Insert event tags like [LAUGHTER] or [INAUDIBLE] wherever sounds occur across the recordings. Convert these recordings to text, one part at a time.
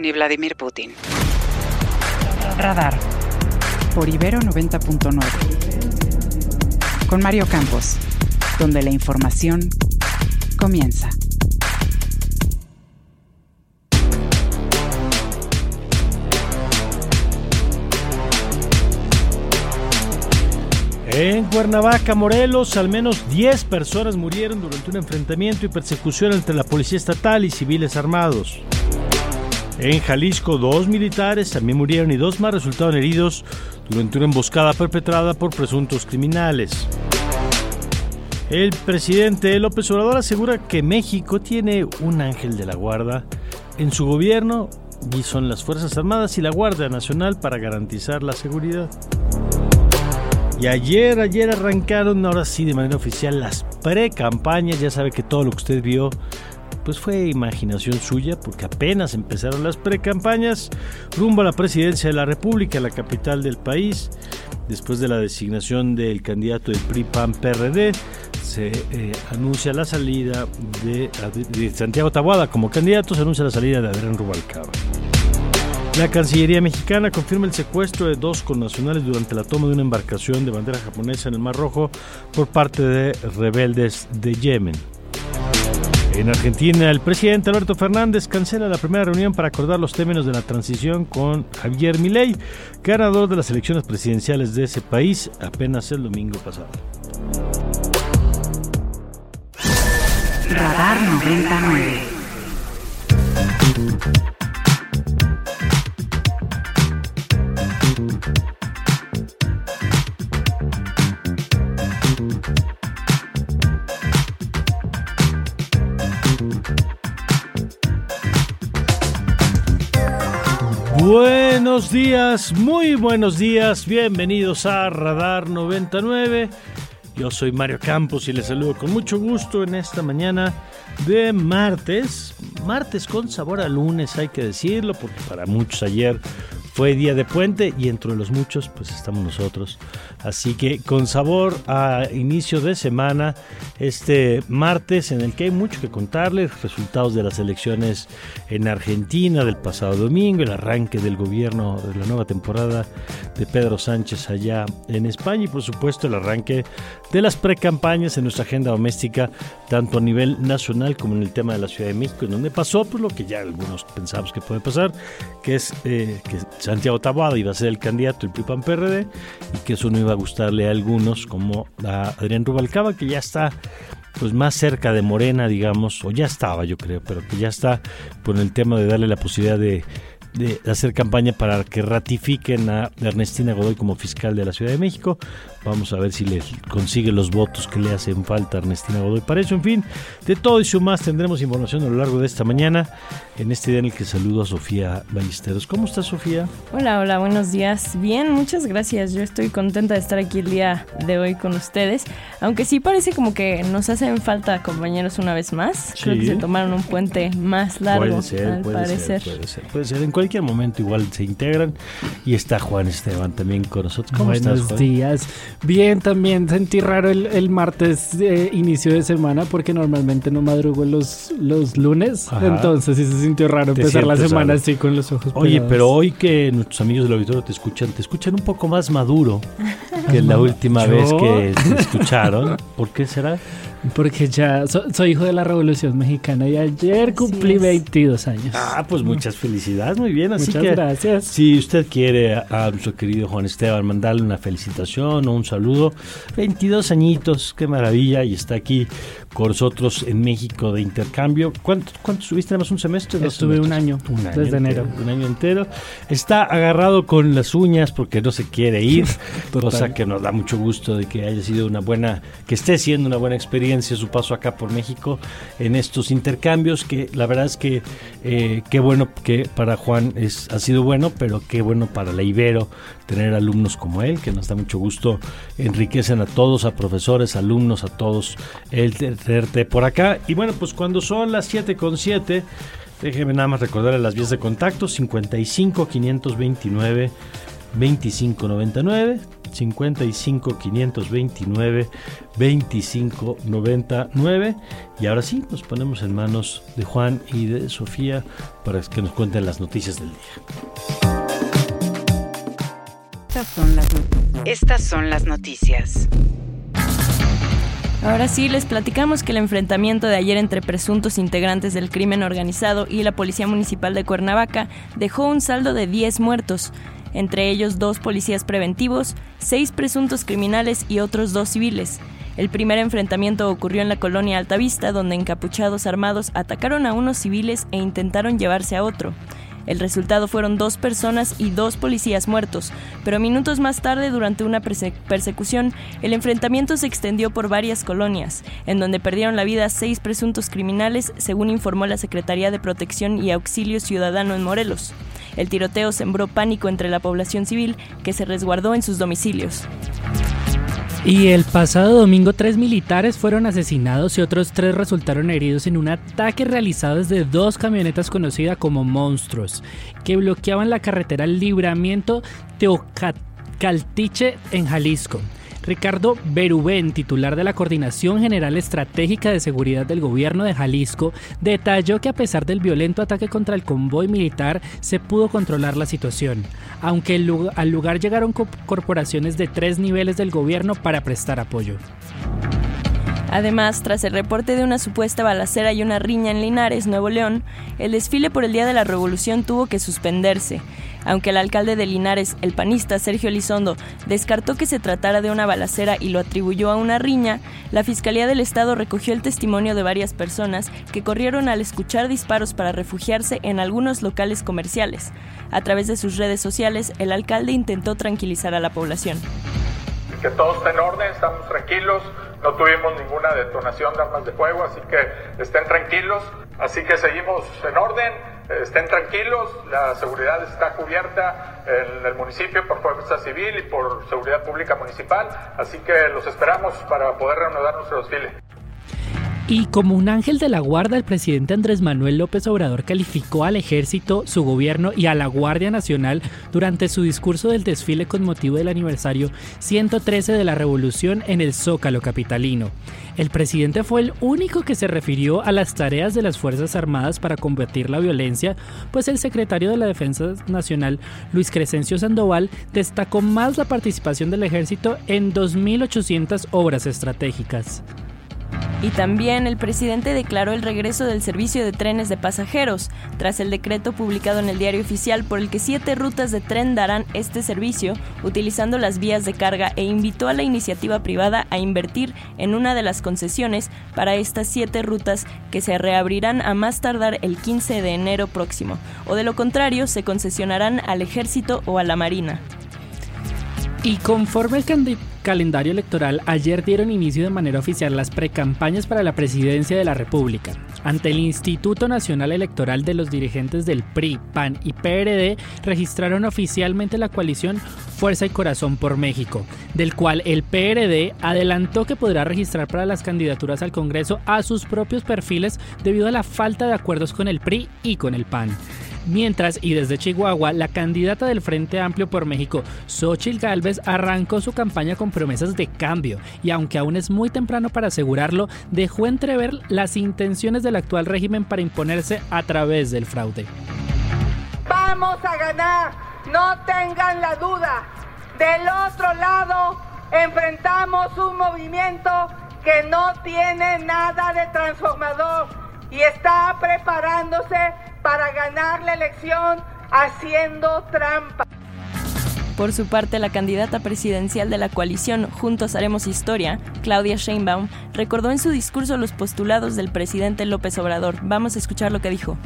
ni Vladimir Putin. Radar. Por Ibero 90.9. Con Mario Campos, donde la información comienza. En Cuernavaca, Morelos, al menos 10 personas murieron durante un enfrentamiento y persecución entre la policía estatal y civiles armados. En Jalisco, dos militares también murieron y dos más resultaron heridos durante una emboscada perpetrada por presuntos criminales. El presidente López Obrador asegura que México tiene un ángel de la guarda en su gobierno y son las Fuerzas Armadas y la Guardia Nacional para garantizar la seguridad. Y ayer, ayer arrancaron, ahora sí de manera oficial, las pre-campañas. Ya sabe que todo lo que usted vio, pues fue imaginación suya, porque apenas empezaron las pre-campañas rumbo a la presidencia de la República, la capital del país. Después de la designación del candidato del PRI-PAN-PRD, se eh, anuncia la salida de, de Santiago Tabuada como candidato, se anuncia la salida de Adrián Rubalcaba. La Cancillería mexicana confirma el secuestro de dos connacionales durante la toma de una embarcación de bandera japonesa en el Mar Rojo por parte de rebeldes de Yemen. En Argentina, el presidente Alberto Fernández cancela la primera reunión para acordar los términos de la transición con Javier Milei, ganador de las elecciones presidenciales de ese país apenas el domingo pasado. Radar 99. Buenos días, muy buenos días, bienvenidos a Radar 99. Yo soy Mario Campos y les saludo con mucho gusto en esta mañana de martes. Martes con sabor a lunes, hay que decirlo, porque para muchos ayer fue día de puente y entre los muchos pues estamos nosotros. Así que con sabor a inicio de semana, este martes en el que hay mucho que contarles, resultados de las elecciones en Argentina del pasado domingo, el arranque del gobierno de la nueva temporada de Pedro Sánchez allá en España y por supuesto el arranque de las precampañas en nuestra agenda doméstica, tanto a nivel nacional como en el tema de la Ciudad de México, en donde pasó pues, lo que ya algunos pensamos que puede pasar, que es eh, que Santiago Taboada iba a ser el candidato del PRI-PAN-PRD y que eso no iba a gustarle a algunos como a Adrián Rubalcaba que ya está pues más cerca de Morena digamos o ya estaba yo creo pero que ya está con el tema de darle la posibilidad de, de hacer campaña para que ratifiquen a Ernestina Godoy como fiscal de la Ciudad de México. Vamos a ver si le consigue los votos que le hacen falta a Ernestina Godoy para eso. En fin, de todo y su más tendremos información a lo largo de esta mañana, en este día en el que saludo a Sofía Ballesteros. ¿Cómo está Sofía? Hola, hola, buenos días. Bien, muchas gracias. Yo estoy contenta de estar aquí el día de hoy con ustedes. Aunque sí parece como que nos hacen falta compañeros una vez más. Creo que se tomaron un puente más largo, puede ser, al puede parecer. ser, puede ser, puede ser. En cualquier momento igual se integran y está Juan Esteban también con nosotros. ¿Cómo Buenos estás, Juan? días. Bien, también sentí raro el, el martes de inicio de semana porque normalmente no madrugo los, los lunes. Ajá. Entonces sí se sintió raro Te empezar la semana raro. así con los ojos Oye, pegados. pero hoy que nuestros amigos del auditorio te escuchan, te escuchan un poco más maduro [LAUGHS] que la última ¿Yo? vez que te escucharon. ¿Por qué será? Porque ya so- soy hijo de la Revolución Mexicana y ayer cumplí es. 22 años. Ah, pues muchas felicidades, muy bien. Así Muchas que gracias. si usted quiere a, a nuestro querido Juan Esteban mandarle una felicitación o un saludo, 22 añitos, qué maravilla, y está aquí con nosotros en México de intercambio. ¿Cuánto? ¿Nada más un semestre? ¿Dos Estuve un año, Un año desde entero, enero. Un año entero. Está agarrado con las uñas porque no se quiere ir, [LAUGHS] cosa que nos da mucho gusto de que haya sido una buena, que esté siendo una buena experiencia su paso acá por México en estos intercambios que la verdad es que eh, qué bueno que para Juan es, ha sido bueno, pero qué bueno para la Ibero tener alumnos como él, que nos da mucho gusto, enriquecen a todos, a profesores, alumnos, a todos, el tenerte por acá. Y bueno, pues cuando son las 7 con 7, déjenme nada más recordarle las vías de contacto, 55 529 2599 55 529 2599 y ahora sí nos ponemos en manos de Juan y de Sofía para que nos cuenten las noticias del día. Estas son las, Estas son las noticias. Ahora sí, les platicamos que el enfrentamiento de ayer entre presuntos integrantes del crimen organizado y la Policía Municipal de Cuernavaca dejó un saldo de 10 muertos entre ellos dos policías preventivos, seis presuntos criminales y otros dos civiles. El primer enfrentamiento ocurrió en la colonia Altavista, donde encapuchados armados atacaron a unos civiles e intentaron llevarse a otro. El resultado fueron dos personas y dos policías muertos, pero minutos más tarde, durante una persecución, el enfrentamiento se extendió por varias colonias, en donde perdieron la vida seis presuntos criminales, según informó la Secretaría de Protección y Auxilio Ciudadano en Morelos. El tiroteo sembró pánico entre la población civil que se resguardó en sus domicilios. Y el pasado domingo tres militares fueron asesinados y otros tres resultaron heridos en un ataque realizado desde dos camionetas conocidas como monstruos, que bloqueaban la carretera Libramiento Teocaltiche en Jalisco. Ricardo Berubén, titular de la Coordinación General Estratégica de Seguridad del Gobierno de Jalisco, detalló que a pesar del violento ataque contra el convoy militar, se pudo controlar la situación, aunque al lugar llegaron corporaciones de tres niveles del gobierno para prestar apoyo. Además, tras el reporte de una supuesta balacera y una riña en Linares, Nuevo León, el desfile por el Día de la Revolución tuvo que suspenderse. Aunque el alcalde de Linares, el panista Sergio Elizondo, descartó que se tratara de una balacera y lo atribuyó a una riña, la Fiscalía del Estado recogió el testimonio de varias personas que corrieron al escuchar disparos para refugiarse en algunos locales comerciales. A través de sus redes sociales, el alcalde intentó tranquilizar a la población. Que todo esté en orden, estamos tranquilos, no tuvimos ninguna detonación de armas de fuego, así que estén tranquilos. Así que seguimos en orden, estén tranquilos, la seguridad está cubierta en el municipio por Fuerza Civil y por Seguridad Pública Municipal, así que los esperamos para poder reanudar nuestro desfile. Y como un ángel de la guarda, el presidente Andrés Manuel López Obrador calificó al ejército, su gobierno y a la Guardia Nacional durante su discurso del desfile con motivo del aniversario 113 de la Revolución en el Zócalo Capitalino. El presidente fue el único que se refirió a las tareas de las Fuerzas Armadas para combatir la violencia, pues el secretario de la Defensa Nacional, Luis Crescencio Sandoval, destacó más la participación del ejército en 2.800 obras estratégicas. Y también el presidente declaró el regreso del servicio de trenes de pasajeros, tras el decreto publicado en el diario oficial por el que siete rutas de tren darán este servicio utilizando las vías de carga e invitó a la iniciativa privada a invertir en una de las concesiones para estas siete rutas que se reabrirán a más tardar el 15 de enero próximo, o de lo contrario se concesionarán al ejército o a la marina. Y conforme el calendario electoral, ayer dieron inicio de manera oficial las precampañas para la presidencia de la República. Ante el Instituto Nacional Electoral de los dirigentes del PRI, PAN y PRD registraron oficialmente la coalición Fuerza y Corazón por México, del cual el PRD adelantó que podrá registrar para las candidaturas al Congreso a sus propios perfiles debido a la falta de acuerdos con el PRI y con el PAN. Mientras, y desde Chihuahua, la candidata del Frente Amplio por México, Xochitl Gálvez, arrancó su campaña con promesas de cambio y aunque aún es muy temprano para asegurarlo, dejó entrever las intenciones del actual régimen para imponerse a través del fraude. Vamos a ganar, no tengan la duda. Del otro lado, enfrentamos un movimiento que no tiene nada de transformador y está preparándose para ganar la elección haciendo trampa. Por su parte, la candidata presidencial de la coalición Juntos Haremos Historia, Claudia Sheinbaum, recordó en su discurso los postulados del presidente López Obrador. Vamos a escuchar lo que dijo.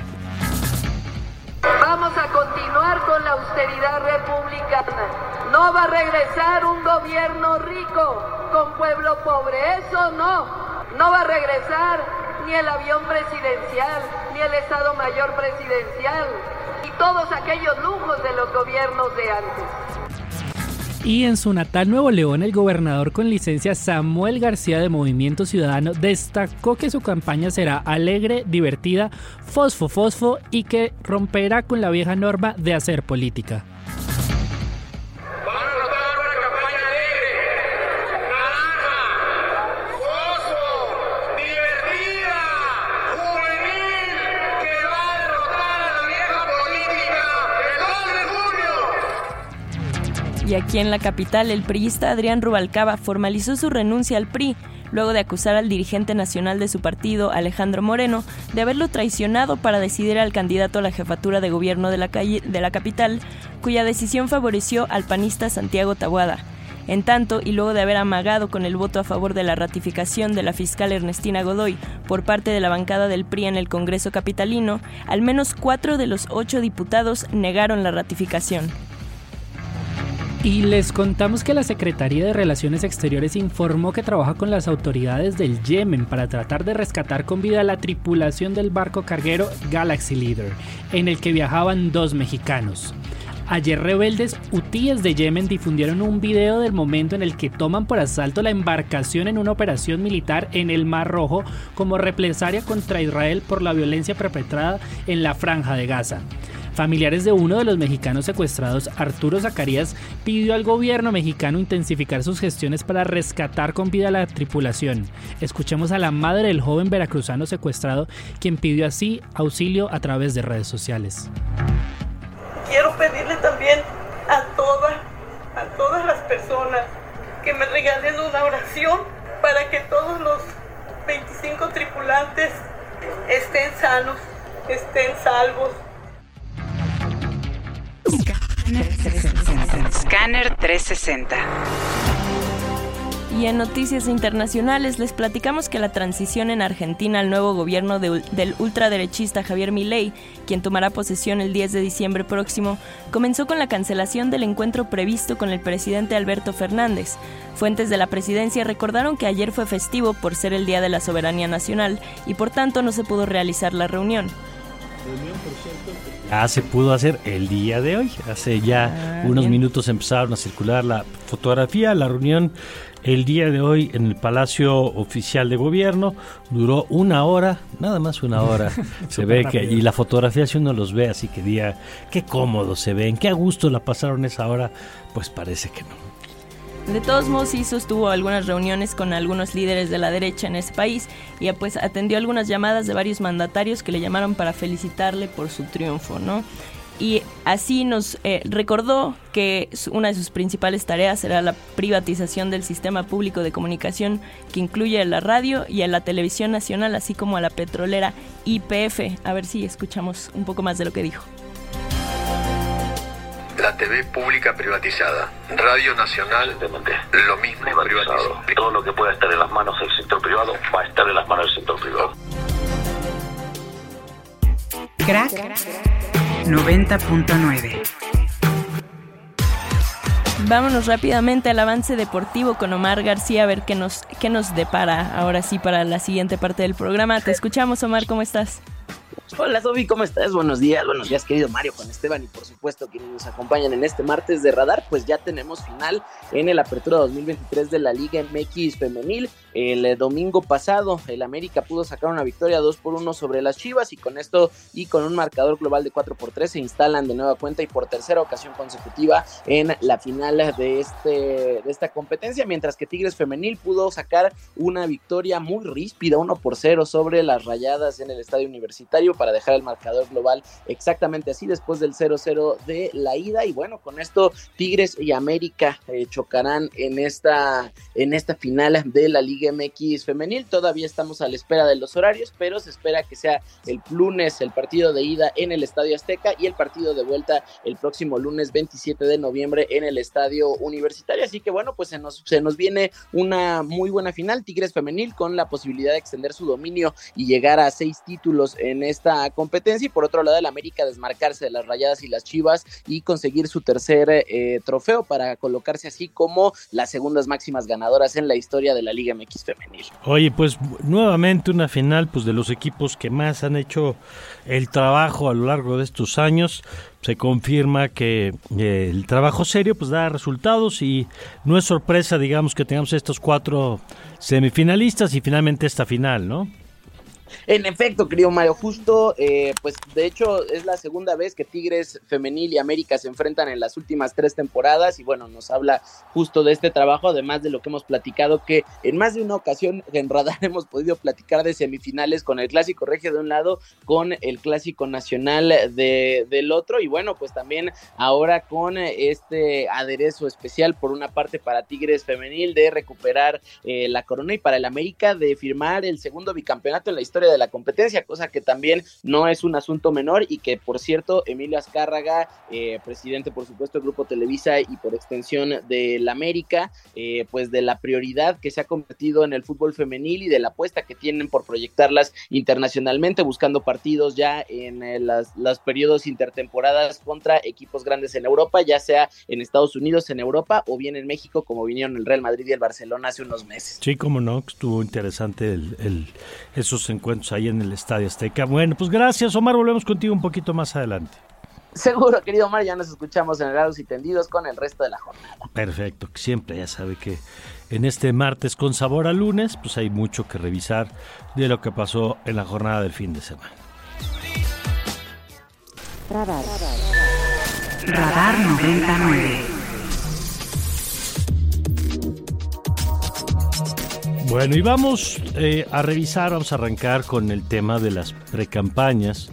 Vamos a continuar con la austeridad republicana. No va a regresar un gobierno rico con pueblo pobre, eso no. No va a regresar ni el avión presidencial, ni el Estado Mayor presidencial, y todos aquellos lujos de los gobiernos de antes. Y en su natal Nuevo León, el gobernador con licencia Samuel García de Movimiento Ciudadano destacó que su campaña será alegre, divertida, fosfo fosfo y que romperá con la vieja norma de hacer política. Y aquí en la capital, el priista Adrián Rubalcaba formalizó su renuncia al PRI luego de acusar al dirigente nacional de su partido, Alejandro Moreno, de haberlo traicionado para decidir al candidato a la jefatura de gobierno de la, de la capital, cuya decisión favoreció al panista Santiago Tabuada. En tanto, y luego de haber amagado con el voto a favor de la ratificación de la fiscal Ernestina Godoy por parte de la bancada del PRI en el Congreso Capitalino, al menos cuatro de los ocho diputados negaron la ratificación. Y les contamos que la Secretaría de Relaciones Exteriores informó que trabaja con las autoridades del Yemen para tratar de rescatar con vida a la tripulación del barco carguero Galaxy Leader, en el que viajaban dos mexicanos. Ayer rebeldes hutíes de Yemen difundieron un video del momento en el que toman por asalto la embarcación en una operación militar en el Mar Rojo como represalia contra Israel por la violencia perpetrada en la franja de Gaza. Familiares de uno de los mexicanos secuestrados, Arturo Zacarías, pidió al gobierno mexicano intensificar sus gestiones para rescatar con vida a la tripulación. Escuchemos a la madre del joven veracruzano secuestrado, quien pidió así auxilio a través de redes sociales. Quiero pedirle también a todas, a todas las personas que me regalen una oración para que todos los 25 tripulantes estén sanos, estén salvos Scanner 360. Y en noticias internacionales les platicamos que la transición en Argentina al nuevo gobierno del ultraderechista Javier Milei, quien tomará posesión el 10 de diciembre próximo, comenzó con la cancelación del encuentro previsto con el presidente Alberto Fernández. Fuentes de la presidencia recordaron que ayer fue festivo por ser el Día de la Soberanía Nacional y por tanto no se pudo realizar la reunión. Ya se pudo hacer el día de hoy. Hace ya ah, unos minutos empezaron a circular la fotografía. La reunión el día de hoy en el Palacio Oficial de Gobierno duró una hora, nada más una hora. [LAUGHS] se ve que y la fotografía si uno los ve así que día qué cómodo se ven, qué a gusto la pasaron esa hora, pues parece que no. De todos modos, sí sostuvo algunas reuniones con algunos líderes de la derecha en ese país y pues atendió algunas llamadas de varios mandatarios que le llamaron para felicitarle por su triunfo, ¿no? Y así nos eh, recordó que una de sus principales tareas será la privatización del sistema público de comunicación que incluye a la radio y a la televisión nacional, así como a la petrolera IPF. A ver si escuchamos un poco más de lo que dijo la TV pública privatizada, Radio Nacional, lo mismo privatizado. Todo lo que pueda estar en las manos del sector privado va a estar en las manos del sector privado. Crack 90.9 Vámonos rápidamente al avance deportivo con Omar García a ver qué nos, qué nos depara ahora sí para la siguiente parte del programa. Te escuchamos, Omar, ¿cómo estás? [LAUGHS] Hola Sofi, ¿cómo estás? Buenos días, buenos días querido Mario, Juan Esteban y por supuesto quienes nos acompañan en este martes de radar, pues ya tenemos final en el Apertura 2023 de la Liga MX Femenil. El eh, domingo pasado el América pudo sacar una victoria 2 por 1 sobre las Chivas y con esto y con un marcador global de 4 por 3 se instalan de nueva cuenta y por tercera ocasión consecutiva en la final de, este, de esta competencia, mientras que Tigres Femenil pudo sacar una victoria muy ríspida 1 por 0 sobre las Rayadas en el Estadio Universitario para dejar el marcador global exactamente así después del 0-0 de la ida. Y bueno, con esto Tigres y América eh, chocarán en esta en esta final de la Liga MX femenil. Todavía estamos a la espera de los horarios, pero se espera que sea el lunes el partido de ida en el Estadio Azteca y el partido de vuelta el próximo lunes 27 de noviembre en el Estadio Universitario. Así que bueno, pues se nos, viene una muy buena final. Tigres femenil con la posibilidad de extender su dominio y llegar a seis títulos en esta competencia. Y por otro lado, el América desmarcarse de las rayadas y las chivas y conseguir su tercer eh, trofeo para colocarse así como las segundas máximas ganadoras en la historia de la Liga MX Femenil. Oye, pues nuevamente una final pues de los equipos que más han hecho el trabajo a lo largo de estos años. Se confirma que eh, el trabajo serio pues da resultados y no es sorpresa, digamos, que tengamos estos cuatro semifinalistas y finalmente esta final, ¿no? En efecto, querido Mario, justo, eh, pues de hecho es la segunda vez que Tigres Femenil y América se enfrentan en las últimas tres temporadas y bueno, nos habla justo de este trabajo, además de lo que hemos platicado, que en más de una ocasión en Radar [LAUGHS] hemos podido platicar de semifinales con el Clásico Regio de un lado, con el Clásico Nacional de, del otro y bueno, pues también ahora con este aderezo especial por una parte para Tigres Femenil de recuperar eh, la corona y para el América de firmar el segundo bicampeonato en la historia de la competencia, cosa que también no es un asunto menor y que, por cierto, Emilio Azcárraga, eh, presidente, por supuesto, del Grupo Televisa y por extensión del América, eh, pues de la prioridad que se ha convertido en el fútbol femenil y de la apuesta que tienen por proyectarlas internacionalmente, buscando partidos ya en eh, las, los periodos intertemporadas contra equipos grandes en Europa, ya sea en Estados Unidos, en Europa o bien en México, como vinieron el Real Madrid y el Barcelona hace unos meses. Sí, como no, estuvo interesante el, esos encuentros ahí en el Estadio Azteca. Bueno, pues gracias, Omar. Volvemos contigo un poquito más adelante. Seguro, querido Omar, ya nos escuchamos en Helados y Tendidos con el resto de la jornada. Perfecto, siempre ya sabe que en este martes con sabor a lunes, pues hay mucho que revisar de lo que pasó en la jornada del fin de semana. Radar, Radar 99. Bueno, y vamos eh, a revisar, vamos a arrancar con el tema de las precampañas,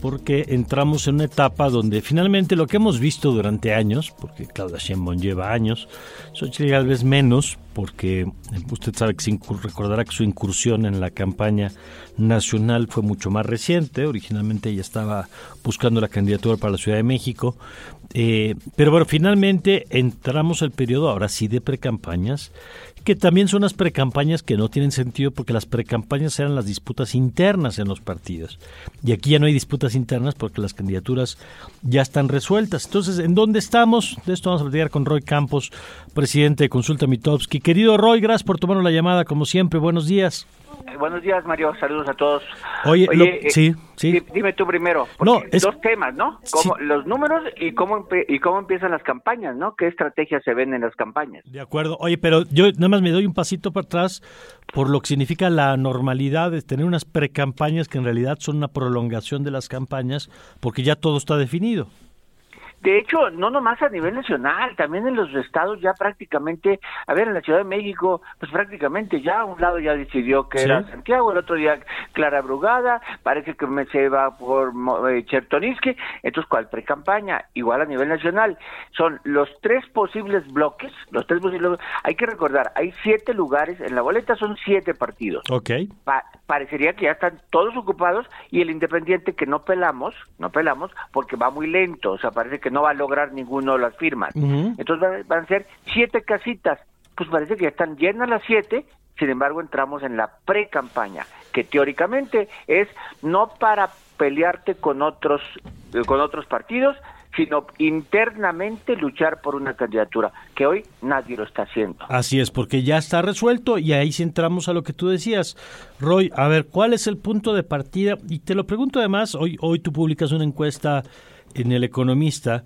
porque entramos en una etapa donde finalmente lo que hemos visto durante años, porque Claudia Sheinbaum lleva años, Xochitl vez menos, porque usted sabe que se recordará que su incursión en la campaña nacional fue mucho más reciente, originalmente ella estaba buscando la candidatura para la Ciudad de México, eh, pero bueno, finalmente entramos al periodo ahora sí de precampañas que también son las precampañas que no tienen sentido porque las precampañas eran las disputas internas en los partidos. Y aquí ya no hay disputas internas porque las candidaturas ya están resueltas. Entonces, ¿en dónde estamos? De esto vamos a platicar con Roy Campos, presidente de Consulta Mitowski. Querido Roy, gracias por tomarnos la llamada, como siempre. Buenos días. Eh, buenos días, Mario. Saludos a todos. Oye, eh, sí, sí. Dime tú primero. No, Dos temas, ¿no? Los números y cómo, y cómo empiezan las campañas, ¿no? ¿Qué estrategias se ven en las campañas? De acuerdo. Oye, pero yo nada más me doy un pasito para atrás por lo que significa la normalidad de tener unas precampañas que en realidad son una prolongación de las campañas porque ya todo está definido. De hecho, no nomás a nivel nacional, también en los estados ya prácticamente, a ver, en la Ciudad de México, pues prácticamente ya un lado ya decidió que era Santiago, el otro día Clara Brugada, parece que me se va por eh, Chertonisque, entonces ¿cuál pre-campaña? Igual a nivel nacional, son los tres posibles bloques, los tres posibles, hay que recordar, hay siete lugares, en la boleta son siete partidos. Ok. parecería que ya están todos ocupados y el independiente que no pelamos, no pelamos, porque va muy lento, o sea, parece que no va a lograr ninguno de las firmas. Entonces van, a ser siete casitas. Pues parece que ya están llenas las siete, sin embargo entramos en la pre-campaña, que teóricamente es no para pelearte con otros, eh, con otros partidos, sino internamente luchar por una candidatura, que hoy nadie lo está haciendo. Así es, porque ya está resuelto y ahí sí entramos a lo que tú decías. Roy, a ver, ¿cuál es el punto de partida? Y te lo pregunto además, hoy, hoy tú publicas una encuesta en El Economista,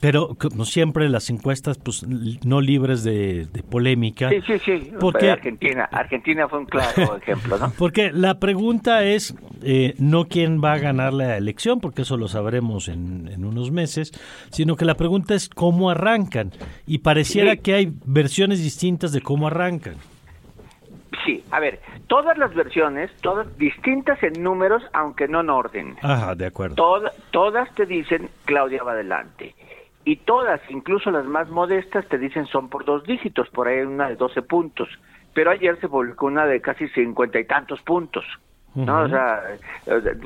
pero como siempre las encuestas pues no libres de, polémica. Sí, sí, sí. Porque Argentina, Argentina fue un claro [LAUGHS] ejemplo, ¿no? Porque la pregunta es eh, no quién va a ganar la elección, porque eso lo sabremos en, en unos meses, sino que la pregunta es cómo arrancan. Y pareciera que hay versiones distintas de cómo arrancan. Sí, a ver, todas las versiones, todas distintas en números, aunque no en orden. Ajá, de acuerdo. todas te dicen Claudia va adelante. Y todas, incluso las más modestas, te dicen son por dos dígitos, por ahí una de 12 puntos. Pero ayer se publicó una de casi cincuenta y tantos puntos. ¿No? O sea,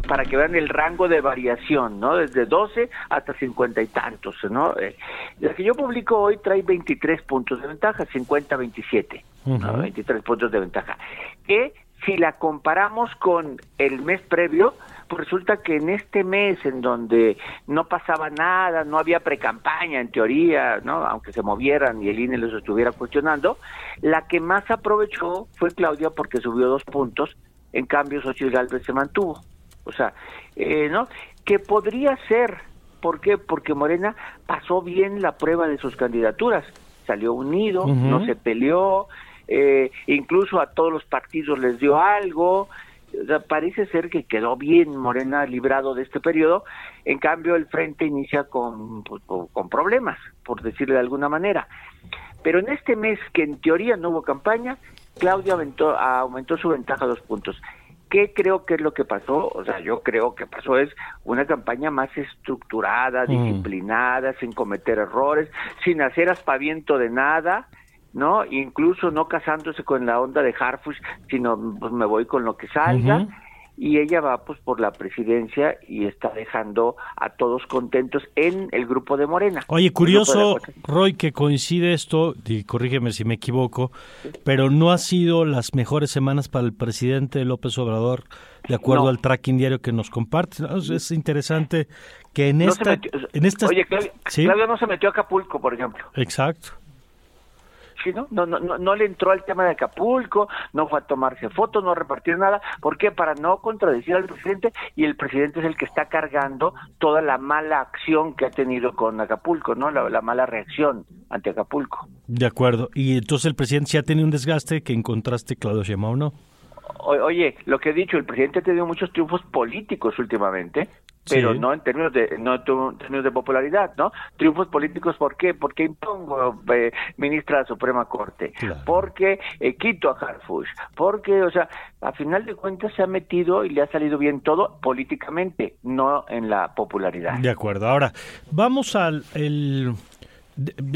para que vean el rango de variación, ¿no? Desde 12 hasta 50 y tantos, ¿no? Eh, la que yo publico hoy trae 23 puntos de ventaja, 50-27, 23 puntos de ventaja. Que si la comparamos con el mes previo, pues resulta que en este mes en donde no pasaba nada, no había precampaña en teoría, ¿no? Aunque se movieran y el INE los estuviera cuestionando, la que más aprovechó fue Claudia porque subió dos puntos, en cambio Xochitl Galvez se mantuvo. O sea, eh, ¿no? Que podría ser, ¿por qué? Porque Morena pasó bien la prueba de sus candidaturas, salió unido, no se peleó, eh, incluso a todos los partidos les dio algo, parece ser que quedó bien Morena librado de este periodo, en cambio el frente inicia con, pues, con problemas, por decirlo de alguna manera. Pero en este mes que en teoría no hubo campaña, Claudia aumentó, aumentó su ventaja dos puntos. ¿Qué creo que es lo que pasó? O sea, yo creo que pasó es una campaña más estructurada, mm. disciplinada, sin cometer errores, sin hacer aspaviento de nada, ¿no? Incluso no casándose con la onda de Harfush, sino pues me voy con lo que salga. Y ella va pues por la presidencia y está dejando a todos contentos en el grupo de Morena. Oye, curioso, Roy, que coincide esto, y corrígeme si me equivoco, pero no ha sido las mejores semanas para el presidente López Obrador, de acuerdo al tracking diario que nos comparte. Es interesante que en esta... en esta Oye, Claudia no se metió a Acapulco, por ejemplo. Exacto. ¿No? No, no, no, le entró al tema de Acapulco, no fue a tomarse fotos, no repartir nada. ¿Por qué? Para no contradecir al presidente y el presidente es el que está cargando toda la mala acción que ha tenido con Acapulco, ¿no? La, mala reacción ante Acapulco. De acuerdo. Y entonces el presidente ya tiene un desgaste que encontraste, Claudio Sheinbaum, ¿no? Oye, lo que he dicho, el presidente ha tenido muchos triunfos políticos últimamente, pero no en términos de no en términos de popularidad, ¿no? Triunfos políticos, ¿por qué? Porque impongo eh, ministra de la Suprema Corte, porque eh, quito a Harfush, porque, o sea, a final de cuentas se ha metido y le ha salido bien todo políticamente, no en la popularidad. De acuerdo. Ahora, vamos al el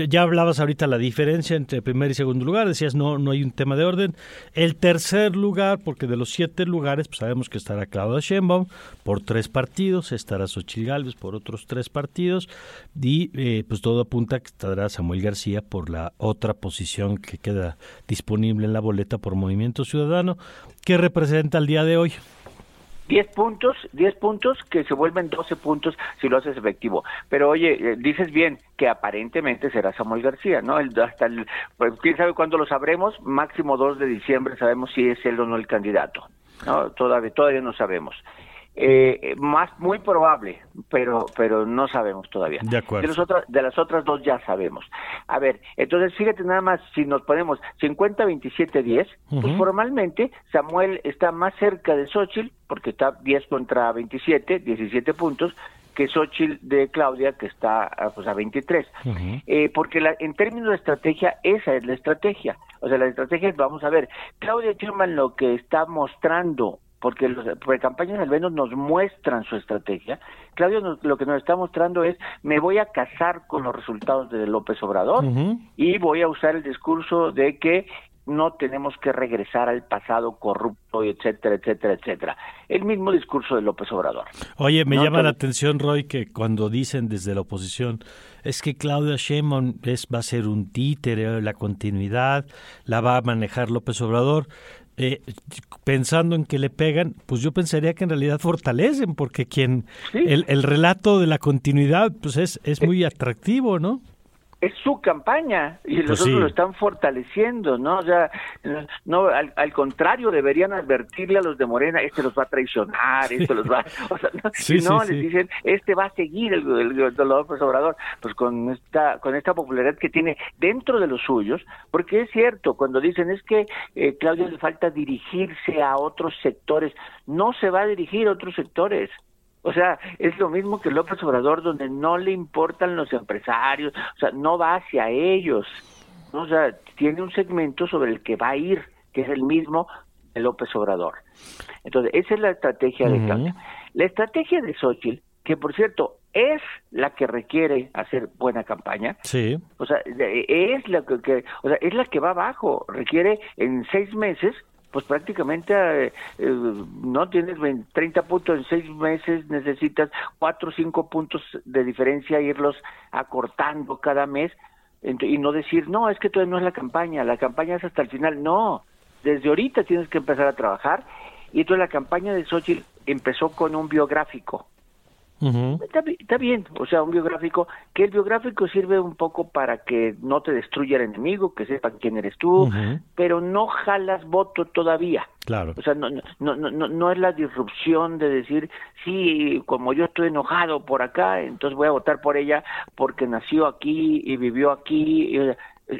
ya hablabas ahorita la diferencia entre primer y segundo lugar, decías no, no hay un tema de orden. El tercer lugar, porque de los siete lugares, pues sabemos que estará Claudia Sheinbaum por tres partidos, estará Xochitl Gálvez por otros tres partidos, y eh, pues todo apunta a que estará Samuel García por la otra posición que queda disponible en la boleta por Movimiento Ciudadano. ¿Qué representa el día de hoy? 10 puntos, 10 puntos que se vuelven 12 puntos si lo haces efectivo. Pero oye, eh, dices bien que aparentemente será Samuel García, ¿no? El, hasta el, pues, quién sabe cuándo lo sabremos, máximo 2 de diciembre sabemos si es él o no el candidato. ¿no? Todavía, todavía no sabemos. Eh, más muy probable, pero pero no sabemos todavía. De acuerdo. De, otras, de las otras dos ya sabemos. A ver, entonces fíjate nada más, si nos ponemos 50-27-10, pues formalmente Samuel está más cerca de Xochitl, porque está 10 contra 27, 17 puntos, que Xochitl de Claudia, que está ah, pues, a 23. eh, porque la, en términos de estrategia, esa es la estrategia. O sea, la estrategia es, vamos a ver, Claudia Schumann lo que está mostrando porque los campañas al menos nos muestran su estrategia. Claudio lo que nos está mostrando es, me voy a casar con los resultados de López Obrador y voy a usar el discurso de que no tenemos que regresar al pasado corrupto, etcétera, etcétera, etcétera. El mismo discurso de López Obrador. Oye, me llama la atención, Roy, que cuando dicen desde la oposición, es que Claudia Sheinbaum es, va a ser un títere, la continuidad, la va a manejar López Obrador eh, pensando en que le pegan, pues yo pensaría que en realidad fortalecen, porque quien el, el, relato de la continuidad pues es, es muy atractivo, ¿no? Es su campaña y los pues otros lo están fortaleciendo, ¿no? O sea, no, al, contrario, deberían advertirle a los de Morena, este los va a traicionar, este los va, [LAUGHS] o sea, no, si no les dicen, este va a seguir el, el, el, López Obrador, pues con esta, con esta popularidad que tiene dentro de los suyos, porque es cierto, cuando dicen es que eh, Claudia le falta dirigirse a otros sectores, no se va a dirigir a otros sectores, o sea, es lo mismo que López Obrador, donde no le importan los empresarios, o sea, no va hacia ellos. O sea, tiene un segmento sobre el que va a ir, que es el mismo de López Obrador. Entonces, esa es la estrategia de Claudia. La estrategia de Xochitl, que por cierto es la que requiere hacer buena campaña. Sí. O sea, es la que, o sea, es la que va abajo. Requiere en seis meses pues prácticamente eh, eh, no tienes 30 puntos en seis meses, necesitas cuatro o cinco puntos de diferencia, irlos acortando cada mes y no decir, no, es que todavía no es la campaña, la campaña es hasta el final, no, desde ahorita tienes que empezar a trabajar y entonces la campaña de Xochitl empezó con un biográfico. Está, bien, o sea, un biográfico, que el biográfico sirve un poco para que no te destruya el enemigo, que sepan quién eres tú, pero no jalas voto todavía. Claro. O sea, no, no, no, no, es la disrupción de decir, sí, como yo estoy enojado por acá, entonces voy a votar por ella porque nació aquí y vivió aquí